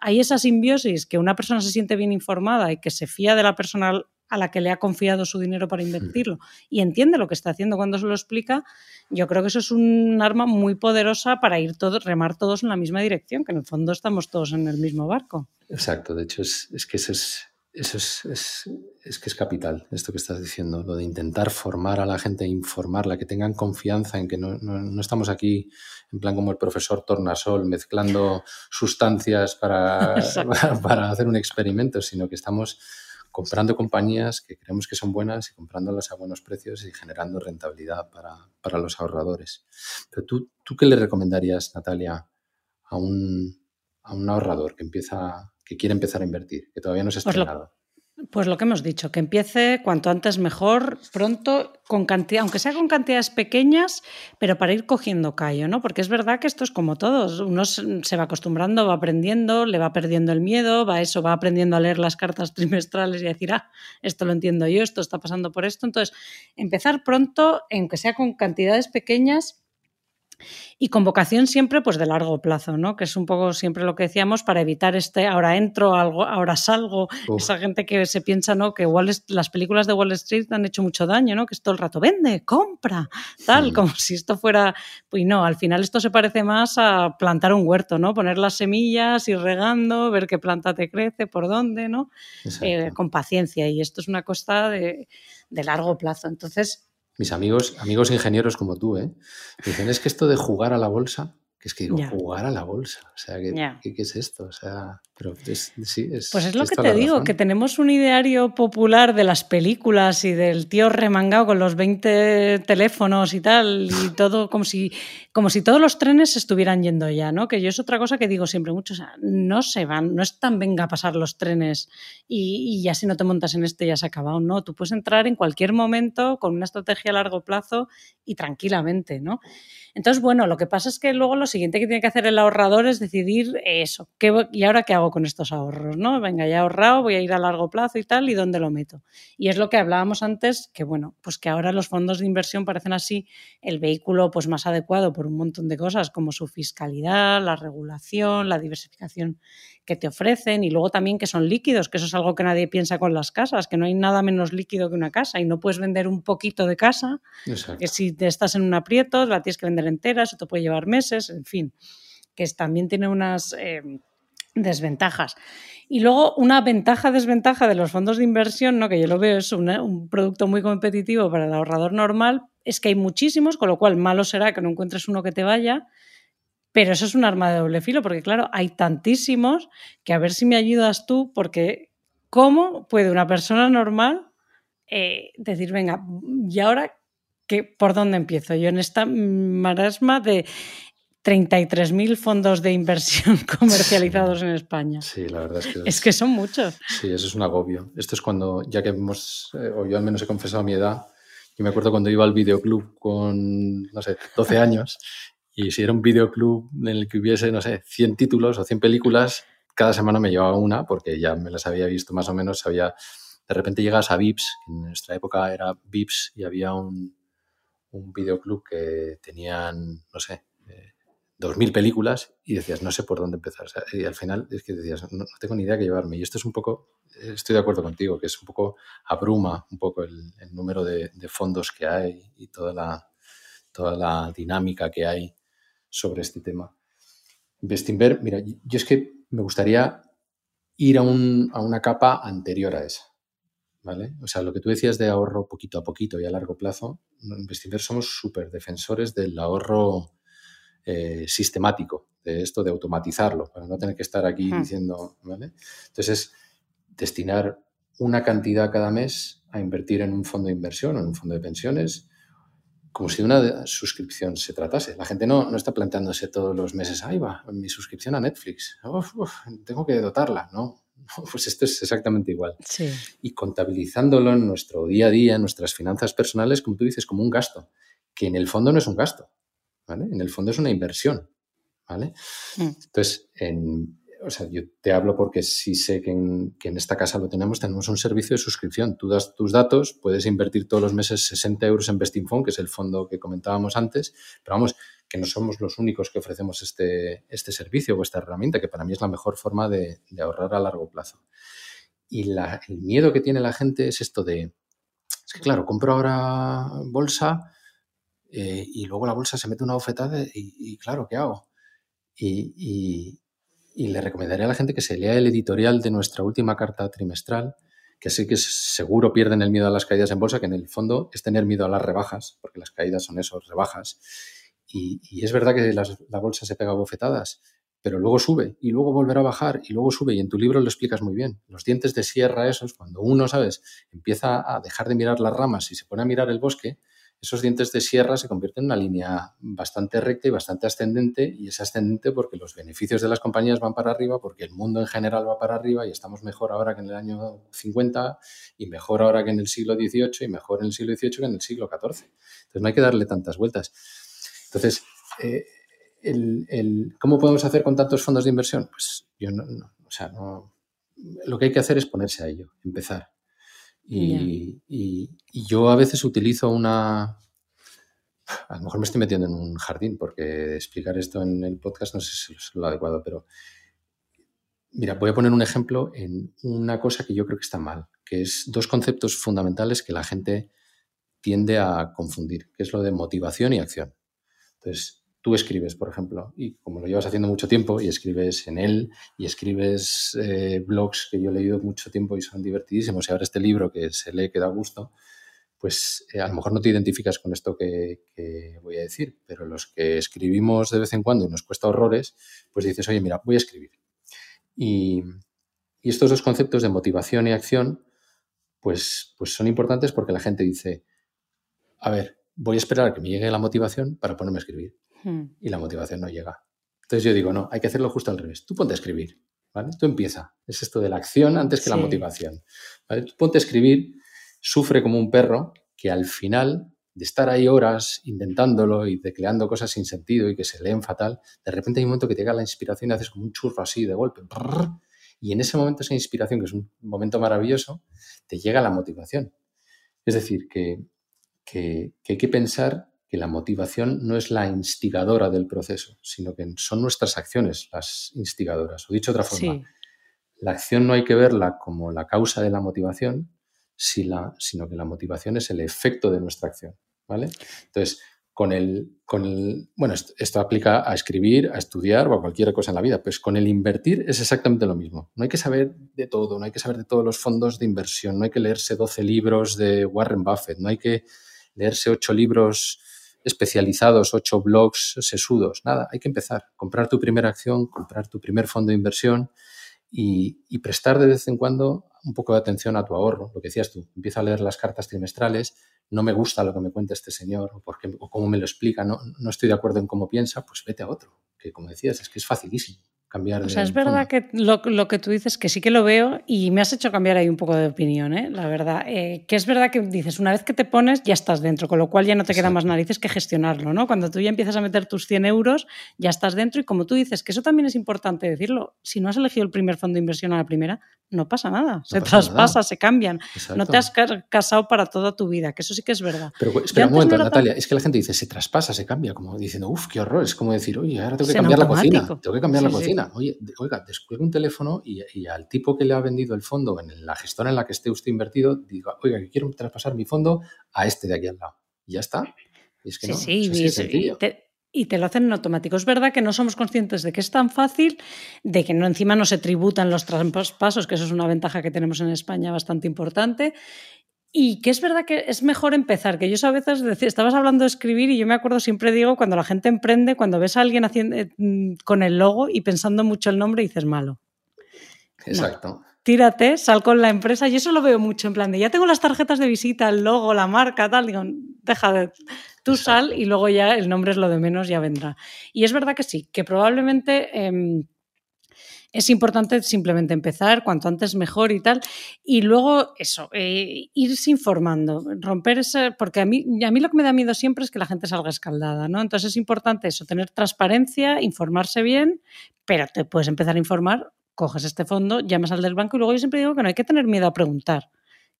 hay esa simbiosis, que una persona se siente bien informada y que se fía de la persona a la que le ha confiado su dinero para invertirlo y entiende lo que está haciendo cuando se lo explica, yo creo que eso es un arma muy poderosa para ir todos, remar todos en la misma dirección, que en el fondo estamos todos en el mismo barco. Exacto, de hecho es, que eso es, eso es, es, que es capital, esto que estás diciendo, lo de intentar formar a la gente, informarla, que tengan confianza en que no, no, estamos aquí en plan como el profesor Tornasol mezclando sustancias para, para hacer un experimento, sino que estamos comprando compañías que creemos que son buenas y comprándolas a buenos precios y generando rentabilidad para, los ahorradores. Pero tú, ¿tú qué le recomendarías, Natalia, a un, a un ahorrador que empieza, que quiere empezar a invertir, que todavía no se ha estrenado? Pues lo que hemos dicho, que empiece cuanto antes mejor, pronto, con cantidad, aunque sea con cantidades pequeñas, pero para ir cogiendo callo, ¿no? Porque es verdad que esto es como todos, uno se va acostumbrando, va aprendiendo, le va perdiendo el miedo, va eso, va aprendiendo a leer las cartas trimestrales y a decir, ah, esto lo entiendo yo, esto está pasando por esto. Entonces, empezar pronto, aunque sea con cantidades pequeñas, y con vocación siempre pues de largo plazo, ¿no? Que es un poco siempre lo que decíamos para evitar este ahora entro, algo, ahora salgo, esa gente que se piensa, ¿no? Que las películas de Wall Street han hecho mucho daño, ¿no? Que es todo el rato vende, compra, tal, como si esto fuera, pues no, al final esto se parece más a plantar un huerto, ¿no? Poner las semillas, ir regando, ver qué planta te crece, por dónde, ¿no? Eh, con paciencia y esto es una cosa de, de largo plazo. Entonces, mis amigos, amigos ingenieros como tú, ¿eh? dicen, es que esto de jugar a la bolsa, que es que digo, jugar a la bolsa, o sea, ¿qué, es esto? O sea, pero sí, es... Pues es lo que te digo, que tenemos un ideario popular de las películas y del tío remangado con los 20 teléfonos y tal, y todo como si, como si todos los trenes estuvieran yendo ya, ¿no? Que yo es otra cosa que digo siempre mucho, o sea, no se van, no es tan venga a pasar los trenes y, y ya si no te montas en este ya se ha acabado, no, tú puedes entrar en cualquier momento con una estrategia a largo plazo y tranquilamente, ¿no? Entonces, bueno, lo que pasa es que luego los siguiente que tiene que hacer el ahorrador es decidir eso. ¿qué, ¿Y ahora qué hago con estos ahorros? ¿no? Venga, ya he ahorrado, voy a ir a largo plazo y tal, ¿y dónde lo meto? Y es lo que hablábamos antes, que bueno, pues que ahora los fondos de inversión parecen así el vehículo pues más adecuado por un montón de cosas, como su fiscalidad, la regulación, la diversificación que te ofrecen y luego también que son líquidos, que eso es algo que nadie piensa con las casas, que no hay nada menos líquido que una casa y no puedes vender un poquito de casa, que si te estás en un aprieto la tienes que vender entera, eso te puede llevar meses, en fin, que también tiene unas eh, desventajas. Y luego una ventaja, desventaja de los fondos de inversión, ¿no? que yo lo veo es un producto muy competitivo para el ahorrador normal, es que hay muchísimos, con lo cual malo será que no encuentres uno que te vaya pero eso es un arma de doble filo, porque claro, hay tantísimos que a ver si me ayudas tú, porque ¿cómo puede una persona normal eh, decir, venga, ¿y ahora qué, por dónde empiezo? Yo en esta marasma de 33.000 fondos de inversión comercializados en España. Sí, la verdad es que... Es, que son muchos. Sí, eso es un agobio. Esto es cuando, ya que hemos, eh, o yo al menos he confesado mi edad, yo me acuerdo cuando iba al videoclub con, no sé, 12 años y si era un videoclub en el que hubiese, no sé, 100 títulos o 100 películas, cada semana me llevaba una porque ya me las había visto más o menos, sabía... De repente llegas a Vips, en nuestra época era Vips y había un, un videoclub que tenían, no sé, eh, dos mil películas y decías, no sé por dónde empezar. y al final es que decías, no, tengo ni idea que llevarme. Y esto es un poco, estoy de acuerdo contigo, que es un poco abruma un poco el, número de, fondos que hay y toda la, toda la dinámica que hay sobre este tema. Bestinver, mira, yo es que me gustaría ir a, una capa anterior a esa. ¿Vale? O sea, lo que tú decías de ahorro poquito a poquito y a largo plazo, en Bestinver somos súper defensores del ahorro eh, sistemático, de esto de automatizarlo, para no tener que estar aquí diciendo, ¿vale? Entonces, destinar una cantidad cada mes a invertir en un fondo de inversión o en un fondo de pensiones como si de una suscripción se tratase. La gente no, no está planteándose todos los meses, ahí va, mi suscripción a Netflix, tengo que dotarla, ¿no? Pues esto es exactamente igual. Y contabilizándolo en nuestro día a día, en nuestras finanzas personales, como tú dices, como un gasto, que en el fondo no es un gasto, ¿vale? En el fondo es una inversión, ¿vale? Mm. Entonces, en, o sea, yo te hablo porque sí sé que en, esta casa lo tenemos, tenemos un servicio de suscripción. Tú das tus datos, puedes invertir todos los meses 60 euros en Bestinfond, que es el fondo que comentábamos antes, pero vamos, que no somos los únicos que ofrecemos este, este servicio o esta herramienta, que para mí es la mejor forma de, ahorrar a largo plazo. Y el miedo que tiene la gente es esto de, es que claro, compro ahora bolsa eh, y luego la bolsa se mete una bofetada y, claro, ¿qué hago? y, y le recomendaría a la gente que se lea el editorial de nuestra última carta trimestral, que sé que seguro pierden el miedo a las caídas en bolsa, que en el fondo es tener miedo a las rebajas, porque las caídas son esos, rebajas. Y, es verdad que la bolsa se pega bofetadas, pero luego sube y luego volverá a bajar y luego sube. Y en tu libro lo explicas muy bien. Los dientes de sierra esos, cuando uno, ¿sabes?, empieza a dejar de mirar las ramas y se pone a mirar el bosque, esos dientes de sierra se convierten en una línea bastante recta y bastante ascendente, y es ascendente porque los beneficios de las compañías van para arriba, porque el mundo en general va para arriba y estamos mejor ahora que en el año 50 y mejor ahora que en el siglo XVIII y mejor en el siglo XVIII que en el siglo XIV. Entonces no hay que darle tantas vueltas. Entonces, eh, el, ¿cómo podemos hacer con tantos fondos de inversión? Pues yo no, o sea, no, lo que hay que hacer es ponerse a ello, empezar. Y, yo a veces utilizo una... A lo mejor me estoy metiendo en un jardín porque explicar esto en el podcast no sé si es lo adecuado, pero mira, voy a poner un ejemplo en una cosa que yo creo que está mal, que es dos conceptos fundamentales que la gente tiende a confundir, que es lo de motivación y acción. Entonces, tú escribes, por ejemplo, y como lo llevas haciendo mucho tiempo y escribes en él y escribes eh, blogs que yo he leído mucho tiempo y son divertidísimos y ahora este libro que se lee que da gusto, pues eh, a lo mejor no te identificas con esto que, voy a decir, pero los que escribimos de vez en cuando y nos cuesta horrores, pues dices, oye, mira, voy a escribir. Y, y estos dos conceptos de motivación y acción, pues, pues son importantes porque la gente dice, a ver, voy a esperar a que me llegue la motivación para ponerme a escribir. Hmm. y la motivación no llega. Entonces yo digo, no, hay que hacerlo justo al revés. Tú ponte a escribir, ¿vale? Tú empieza. Es esto de la acción antes que la motivación. Tú ponte a escribir, sufre como un perro que al final de estar ahí horas intentándolo y tecleando cosas sin sentido y que se leen fatal, de repente hay un momento que te llega la inspiración y haces como un churro así de golpe. Y en ese momento, esa inspiración, que es un momento maravilloso, te llega la motivación. Es decir, que, que, hay que pensar que la motivación no es la instigadora del proceso, sino que son nuestras acciones las instigadoras. O dicho de otra forma, la acción no hay que verla como la causa de la motivación, sino que la motivación es el efecto de nuestra acción. ¿vale? Entonces, con el, con el, bueno, esto, aplica a escribir, a estudiar o a cualquier cosa en la vida, pues con el invertir es exactamente lo mismo. No hay que saber de todo, no hay que saber de todos los fondos de inversión, no hay que leerse 12 libros de Warren Buffett, no hay que leerse 8 libros especializados, 8 blogs sesudos, nada, hay que empezar, comprar tu primera acción, comprar tu primer fondo de inversión y, y prestar de vez en cuando un poco de atención a tu ahorro, lo que decías tú, empieza a leer las cartas trimestrales, no me gusta lo que me cuenta este señor o, porque, o cómo me lo explica, no, no estoy de acuerdo en cómo piensa, pues vete a otro, que como decías, es que es facilísimo cambiar. O sea, es verdad que lo, lo, que tú dices, que sí que lo veo y me has hecho cambiar ahí un poco de opinión, ¿eh? la verdad. Eh, que es verdad que dices, una vez que te pones, ya estás dentro, con lo cual ya no te queda más narices que gestionarlo, ¿no? Cuando tú ya empiezas a meter tus 100 euros, ya estás dentro y como tú dices, que eso también es importante decirlo, si no has elegido el primer fondo de inversión a la primera, no pasa nada, se traspasa, se cambian. No te has casado para toda tu vida, que eso sí que es verdad. Pero espera un momento, Natalia, es que la gente dice, se traspasa, se cambia, como diciendo, uff, qué horror, es como decir, oye, ahora tengo que cambiar la cocina, tengo que cambiar la cocina. Oye, oiga, descuelgue un teléfono y, al tipo que le ha vendido el fondo en la gestora en la que esté usted invertido, diga, oiga, que quiero traspasar mi fondo a este de aquí al lado. Y ya está. es que sí, no, sí, y te lo hacen en automático. Es verdad que no somos conscientes de que es tan fácil, de que no encima no se tributan los traspasos, que eso es una ventaja que tenemos en España bastante importante. Y que es verdad que es mejor empezar, que yo a veces decía, estabas hablando de escribir y yo me acuerdo, siempre digo, cuando la gente emprende, cuando ves a alguien haciendo, eh, con el logo y pensando mucho el nombre, dices malo. Exacto. tírate, sal con la empresa y eso lo veo mucho en plan de ya tengo las tarjetas de visita, el logo, la marca, tal, digo, deja de, Tú sal y luego ya el nombre es lo de menos, ya vendrá. Y es verdad que sí, que probablemente... Em, es importante simplemente empezar, cuanto antes mejor y tal. Y luego eso, eh, irse informando, romper ese, porque a mí, a mí lo que me da miedo siempre es que la gente salga escaldada, ¿no? Entonces es importante eso, tener transparencia, informarse bien, pero te puedes empezar a informar, coges este fondo, llamas al del banco y luego yo siempre digo que no hay que tener miedo a preguntar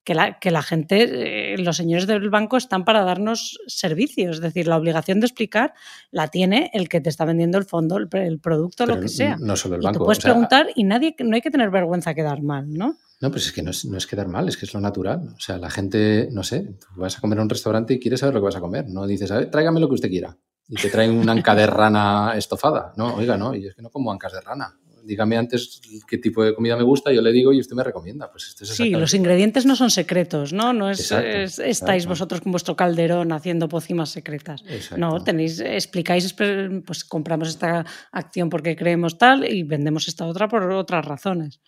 que la, que la gente, eh, los señores del banco están para darnos servicios. Es decir, la obligación de explicar la tiene el que te está vendiendo el fondo, el, producto, lo que sea. No solo el banco. Y puedes preguntar y nadie, no hay que tener vergüenza quedar mal, ¿no? No, pues es que no es, no es, quedar mal, es que es lo natural. O sea, la gente, no sé, tú vas a comer a un restaurante y quieres saber lo que vas a comer. No dices, a ver, tráigame lo que usted quiera. Y te traen una anca de rana estofada. No, oiga, no, y es que no como ancas de rana dígame antes qué tipo de comida me gusta, yo le digo y usted me recomienda. Pues sí, los ingredientes no son secretos, ¿no? No es, estáis vosotros con vuestro calderón haciendo pócimas secretas. No, tenéis, explicáis, pues compramos esta acción porque creemos tal y vendemos esta otra por otras razones.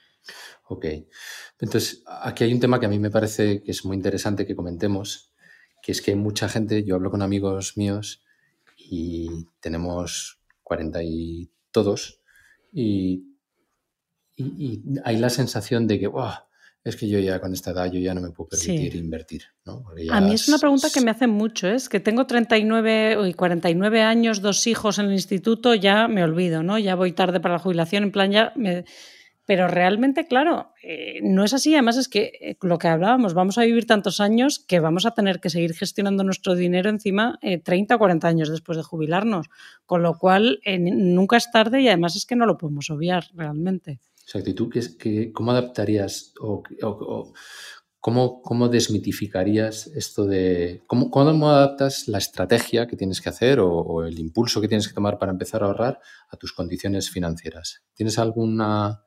Ok. Entonces, aquí hay un tema que a mí me parece que es muy interesante que comentemos, que es que mucha gente, yo hablo con amigos míos y tenemos 40 y todos, y, hay la sensación de que, es que yo ya con esta edad yo ya no me puedo permitir invertir. A mí es una pregunta que me hacen mucho, ¿eh? es que tengo 39 y 49 años, dos hijos en el instituto, ya me olvido, ¿no? Ya voy tarde para la jubilación, en plan ya me, pero realmente, claro, eh, no es así. Además, es que eh, lo que hablábamos, vamos a vivir tantos años que vamos a tener que seguir gestionando nuestro dinero encima 30 o 40 años después de jubilarnos. Con lo cual, nunca es tarde y además es que no lo podemos obviar realmente. Exacto. ¿Y tú qué, cómo adaptarías o, cómo, cómo, desmitificarías esto de... Cómo, cómo, adaptas la estrategia que tienes que hacer o el impulso que tienes que tomar para empezar a ahorrar a tus condiciones financieras? ¿Tienes alguna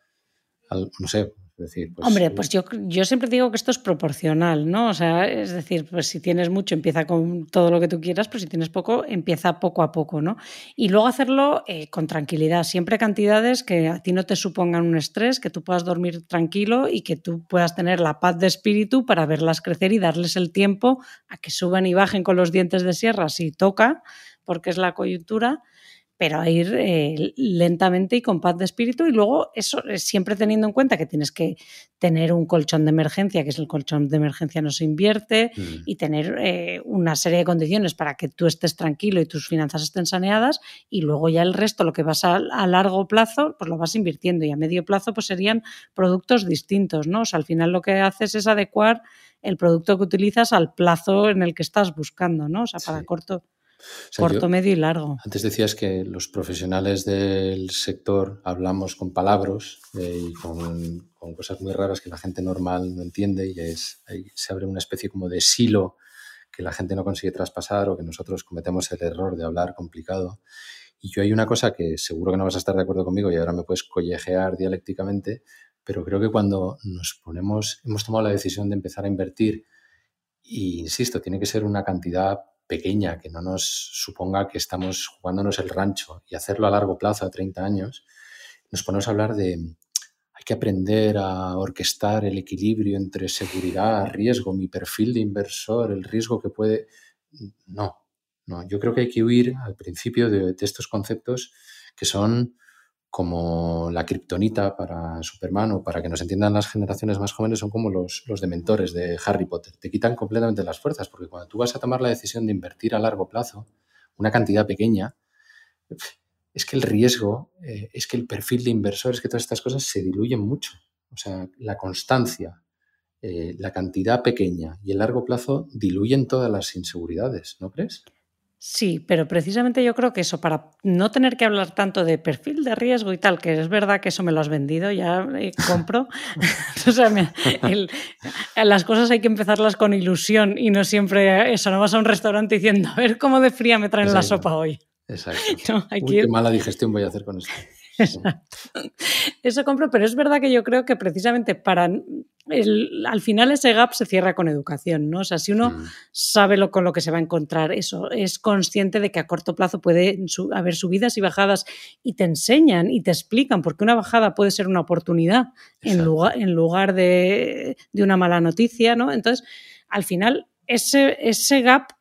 no sé, decir, pues, Hombre, pues yo, yo siempre digo que esto es proporcional, ¿no? O sea, es decir, pues si tienes mucho, empieza con todo lo que tú quieras, pero si tienes poco, empieza poco a poco, ¿no? Y luego hacerlo eh, con tranquilidad, siempre cantidades que a ti no te supongan un estrés, que tú puedas dormir tranquilo y que tú puedas tener la paz de espíritu para verlas crecer y darles el tiempo a que suban y bajen con los dientes de sierra si toca, porque es la coyuntura pero a ir eh, lentamente y con paz de espíritu y luego eso siempre teniendo en cuenta que tienes que tener un colchón de emergencia, que es el colchón de emergencia no se invierte mm. y tener eh, una serie de condiciones para que tú estés tranquilo y tus finanzas estén saneadas y luego ya el resto, lo que vas a, a largo plazo, pues lo vas invirtiendo y a medio plazo pues serían productos distintos, ¿no? O sea, al final lo que haces es adecuar el producto que utilizas al plazo en el que estás buscando, ¿no? O sea, para corto Corto, medio y largo. Antes decías que los profesionales del sector hablamos con palabras eh, y con, cosas muy raras que la gente normal no entiende y es, se abre una especie como de silo que la gente no consigue traspasar o que nosotros cometemos el error de hablar complicado. Y yo hay una cosa que seguro que no vas a estar de acuerdo conmigo y ahora me puedes collejear dialécticamente, pero creo que cuando nos ponemos, hemos tomado la decisión de empezar a invertir, y insisto, tiene que ser una cantidad pequeña, que no nos suponga que estamos jugándonos el rancho y hacerlo a largo plazo, a 30 años, nos ponemos a hablar de hay que aprender a orquestar el equilibrio entre seguridad, riesgo, mi perfil de inversor, el riesgo que puede... No, no, yo creo que hay que huir al principio de, de estos conceptos que son como la kriptonita para Superman o para que nos entiendan las generaciones más jóvenes son como los, los dementores de Harry Potter. Te quitan completamente las fuerzas porque cuando tú vas a tomar la decisión de invertir a largo plazo, una cantidad pequeña, es que el riesgo, eh, es que el perfil de inversor, es que todas estas cosas se diluyen mucho. O sea, la constancia, eh, la cantidad pequeña y el largo plazo diluyen todas las inseguridades, ¿no crees? Sí, pero precisamente yo creo que eso, para no tener que hablar tanto de perfil de riesgo y tal, que es verdad que eso me lo has vendido, ya eh, compro. o sea, las cosas hay que empezarlas con ilusión y no siempre eso, no vas a un restaurante diciendo, a ver cómo de fría me traen la sopa hoy. Exacto. qué mala digestión voy a hacer con esto. Eso compro, pero es verdad que yo creo que precisamente para al final ese gap se cierra con educación, ¿no? O sea, si uno mm. sabe lo, con lo que se va a encontrar, eso, es consciente de que a corto plazo puede haber subidas y bajadas y te enseñan y te explican por qué una bajada puede ser una oportunidad en lugar, en lugar de, de, una mala noticia, ¿no? Entonces, al final, ese, ese gap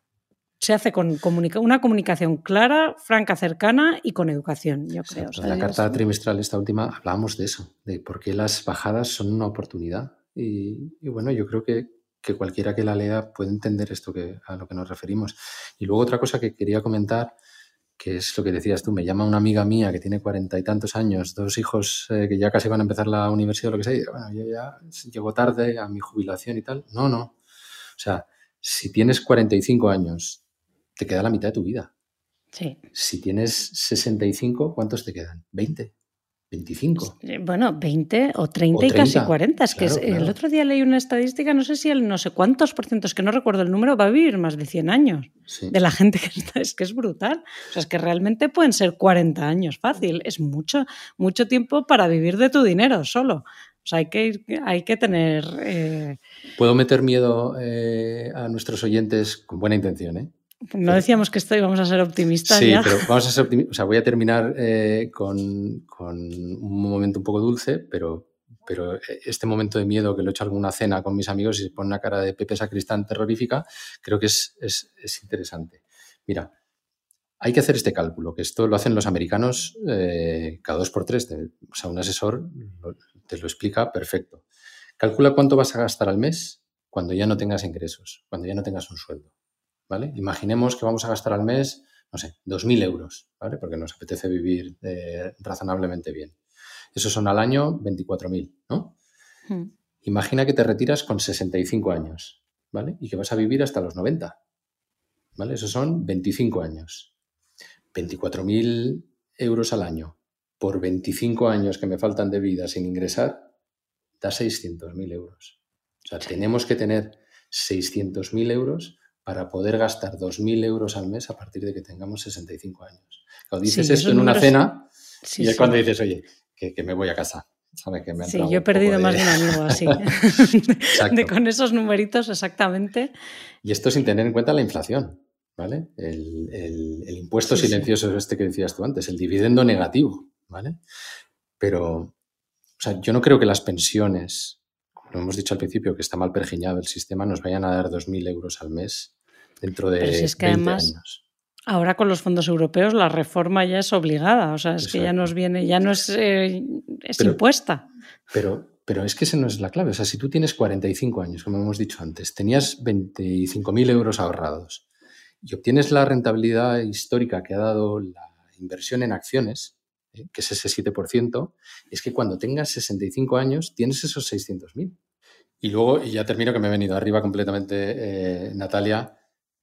se hace con una comunicación clara, franca, cercana y con educación, yo creo. en la carta trimestral, esta última, hablábamos de eso, de por qué las bajadas son una oportunidad. Y, bueno, yo creo que, cualquiera que la lea puede entender esto que, a lo que nos referimos. Y luego otra cosa que quería comentar, que es lo que decías tú, me llama una amiga mía que tiene cuarenta y tantos años, dos hijos eh, que ya casi van a empezar la universidad o lo que sea, y bueno, yo ya llego tarde a mi jubilación y tal. No, no. O sea, si tienes 45 años, te queda la mitad de tu vida. Sí. Si tienes 65, ¿cuántos te quedan? 20. 25. Bueno, 20 o 30, y casi 40. Es que el otro día leí una estadística, no sé si el no sé cuántos por ciento, es que no recuerdo el número, va a vivir más de 100 años. De la gente que está, es que es brutal. O sea, es que realmente pueden ser 40 años fácil. Es mucho, mucho tiempo para vivir de tu dinero solo. O sea, hay que, hay que tener... Eh, Puedo meter miedo eh, a nuestros oyentes con buena intención, ¿eh? No decíamos que esto íbamos a ser optimistas. Sí, pero vamos a ser optimistas. O sea, voy a terminar eh, con, un momento un poco dulce, pero, pero este momento de miedo que lo he hecho alguna cena con mis amigos y se pone una cara de Pepe Sacristán terrorífica, creo que es, interesante. Mira, hay que hacer este cálculo, que esto lo hacen los americanos eh, cada dos por tres. o sea, un asesor te lo explica perfecto. Calcula cuánto vas a gastar al mes cuando ya no tengas ingresos, cuando ya no tengas un sueldo. ¿Vale? Imaginemos que vamos a gastar al mes, no sé, 2.000 euros, ¿vale? Porque nos apetece vivir eh, razonablemente bien. Esos son al año 24.000, ¿no? Hmm. Imagina que te retiras con 65 años, ¿vale? Y que vas a vivir hasta los 90, ¿vale? Esos son 25 años. 24.000 euros al año por 25 años que me faltan de vida sin ingresar, da 600.000 euros. O sea, tenemos que tener 600.000 euros para poder gastar 2.000 euros al mes a partir de que tengamos 65 años. Cuando dices esto en una cena, y es cuando dices, oye, que, me voy a casa. Que sí, yo he perdido más de un amigo así. de con esos numeritos, exactamente. Y esto sin tener en cuenta la inflación, ¿vale? El, impuesto silencioso es este que decías tú antes, el dividendo negativo, ¿vale? Pero, o sea, yo no creo que las pensiones lo hemos dicho al principio, que está mal pergiñado el sistema, nos vayan a dar 2.000 euros al mes dentro de Pero es que además, años. Ahora con los fondos europeos la reforma ya es obligada, o sea, es que ya nos viene, ya no es, eh, es impuesta. Pero, pero es que esa no es la clave. O sea, si tú tienes 45 años, como hemos dicho antes, tenías 25.000 euros ahorrados y obtienes la rentabilidad histórica que ha dado la inversión en acciones, ¿eh? que es ese 7%, es que cuando tengas 65 años tienes esos 600.000. Y luego, y ya termino que me he venido arriba completamente, eh, Natalia,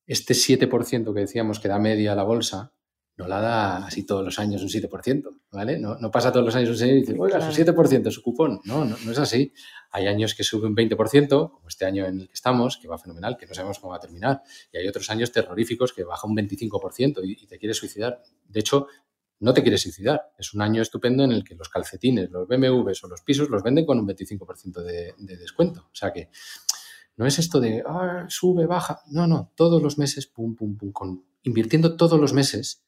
este 7% que decíamos que da media la bolsa, no la da así todos los años un 7%, ¿vale? No, no pasa todos los años un 7% y dice, oiga, su 7% su cupón. No, no, no, es así. Hay años que sube un 20%, como este año en el que estamos, que va fenomenal, que no sabemos cómo va a terminar. Y hay otros años terroríficos que baja un 25% y, y te quieres suicidar. De hecho, no te quieres suicidar. Es un año estupendo en el que los calcetines, los BMWs o los pisos los venden con un 25% de, de descuento. O sea que no es esto de ah, sube, baja. No, no, todos los meses, pum, pum, pum, con, invirtiendo todos los meses,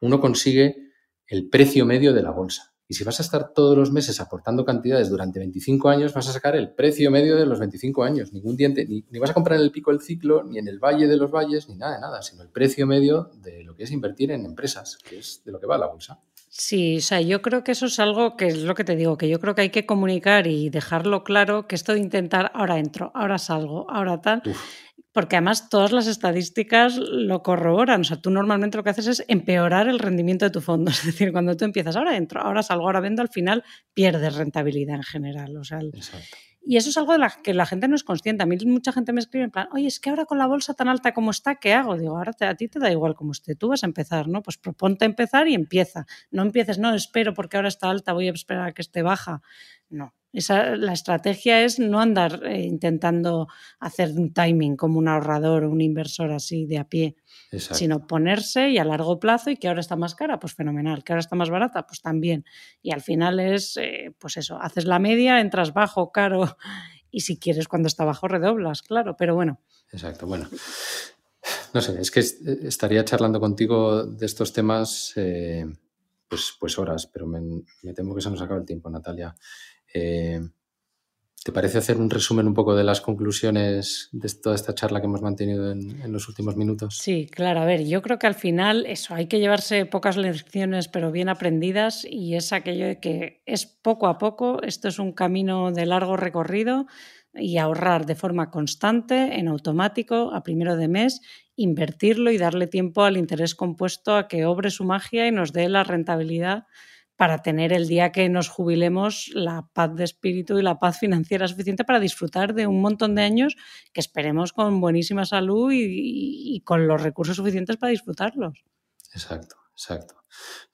uno consigue el precio medio de la bolsa. Y si vas a estar todos los meses aportando cantidades durante 25 años, vas a sacar el precio medio de los 25 años. Ningún diente, ni, ni, vas a comprar en el pico del ciclo, ni en el valle de los valles, ni nada de nada, sino el precio medio de lo que es invertir en empresas, que es de lo que va la bolsa. Sí, o sea, yo creo que eso es algo que es lo que te digo, que yo creo que hay que comunicar y dejarlo claro, que esto de intentar, ahora entro, ahora salgo, ahora tal, Uf. porque además todas las estadísticas lo corroboran, o sea, tú normalmente lo que haces es empeorar el rendimiento de tu fondo, es decir, cuando tú empiezas, ahora entro, ahora salgo, ahora vendo, al final pierdes rentabilidad en general, o sea, el, y eso es algo de la que la gente no es consciente. A mí mucha gente me escribe en plan, oye, es que ahora con la bolsa tan alta como está, ¿qué hago? Digo, ahora a ti te da igual como esté, tú vas a empezar, ¿no? Pues proponte empezar y empieza. No empieces, no, espero porque ahora está alta, voy a esperar a que esté baja. No, esa, la estrategia es no andar eh, intentando hacer un timing como un ahorrador o un inversor así de a pie, Exacto. sino ponerse y a largo plazo y que ahora está más cara, pues fenomenal, que ahora está más barata, pues también. Y al final es, eh, pues eso, haces la media, entras bajo, caro y si quieres cuando está bajo redoblas, claro, pero bueno. Exacto, bueno. No sé, es que estaría charlando contigo de estos temas eh, pues, pues horas, pero me, me temo que se nos acaba el tiempo, Natalia. Eh, ¿Te parece hacer un resumen un poco de las conclusiones de toda esta charla que hemos mantenido en, en, los últimos minutos? Sí, claro. A ver, yo creo que al final eso, hay que llevarse pocas lecciones pero bien aprendidas y es aquello de que es poco a poco, esto es un camino de largo recorrido y ahorrar de forma constante, en automático, a primero de mes, invertirlo y darle tiempo al interés compuesto a que obre su magia y nos dé la rentabilidad para tener el día que nos jubilemos la paz de espíritu y la paz financiera suficiente para disfrutar de un montón de años que esperemos con buenísima salud y, con los recursos suficientes para disfrutarlos. Exacto, exacto.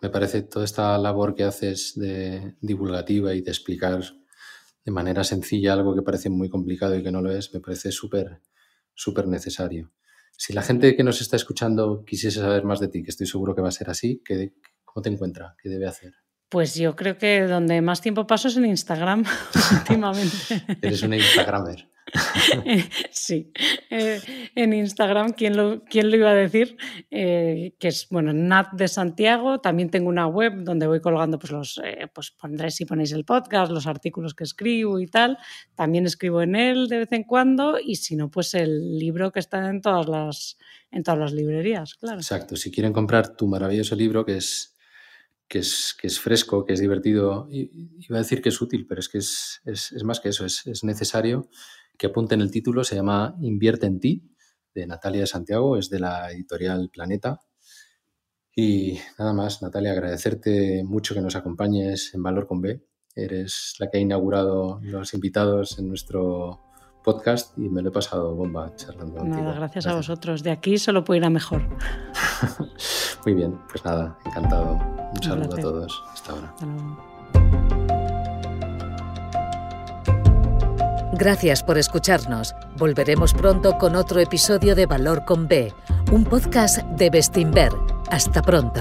Me parece toda esta labor que haces de divulgativa y de explicar de manera sencilla algo que parece muy complicado y que no lo es, me parece súper, súper necesario. Si la gente que nos está escuchando quisiese saber más de ti, que estoy seguro que va a ser así, ¿cómo te encuentra? ¿Qué debe hacer? Pues yo creo que donde más tiempo paso es en Instagram últimamente. Eres una Instagramer. sí, eh, en Instagram, ¿quién lo, quién lo iba a decir? Eh, que es, bueno, Nat de Santiago. También tengo una web donde voy colgando, pues los, eh, pues pondré si ponéis el podcast, los artículos que escribo y tal. También escribo en él de vez en cuando y si no, pues el libro que está en todas las, en todas las librerías, claro. Exacto. Si quieren comprar tu maravilloso libro, que es que es, que es fresco, que es divertido. Iba a decir que es útil, pero es que es, es, es más que eso, es, es, necesario que apunten el título. Se llama Invierte en ti, de Natalia de Santiago, es de la editorial Planeta. Y nada más, Natalia, agradecerte mucho que nos acompañes en Valor con B. Eres la que ha inaugurado los invitados en nuestro podcast y me lo he pasado bomba charlando nada, contigo. Gracias, gracias a vosotros. De aquí solo puede ir a mejor. Muy bien, pues nada, encantado. Un saludo a todos. Hasta ahora. Gracias por escucharnos. Volveremos pronto con otro episodio de Valor con B, un podcast de Bestinver. Hasta pronto.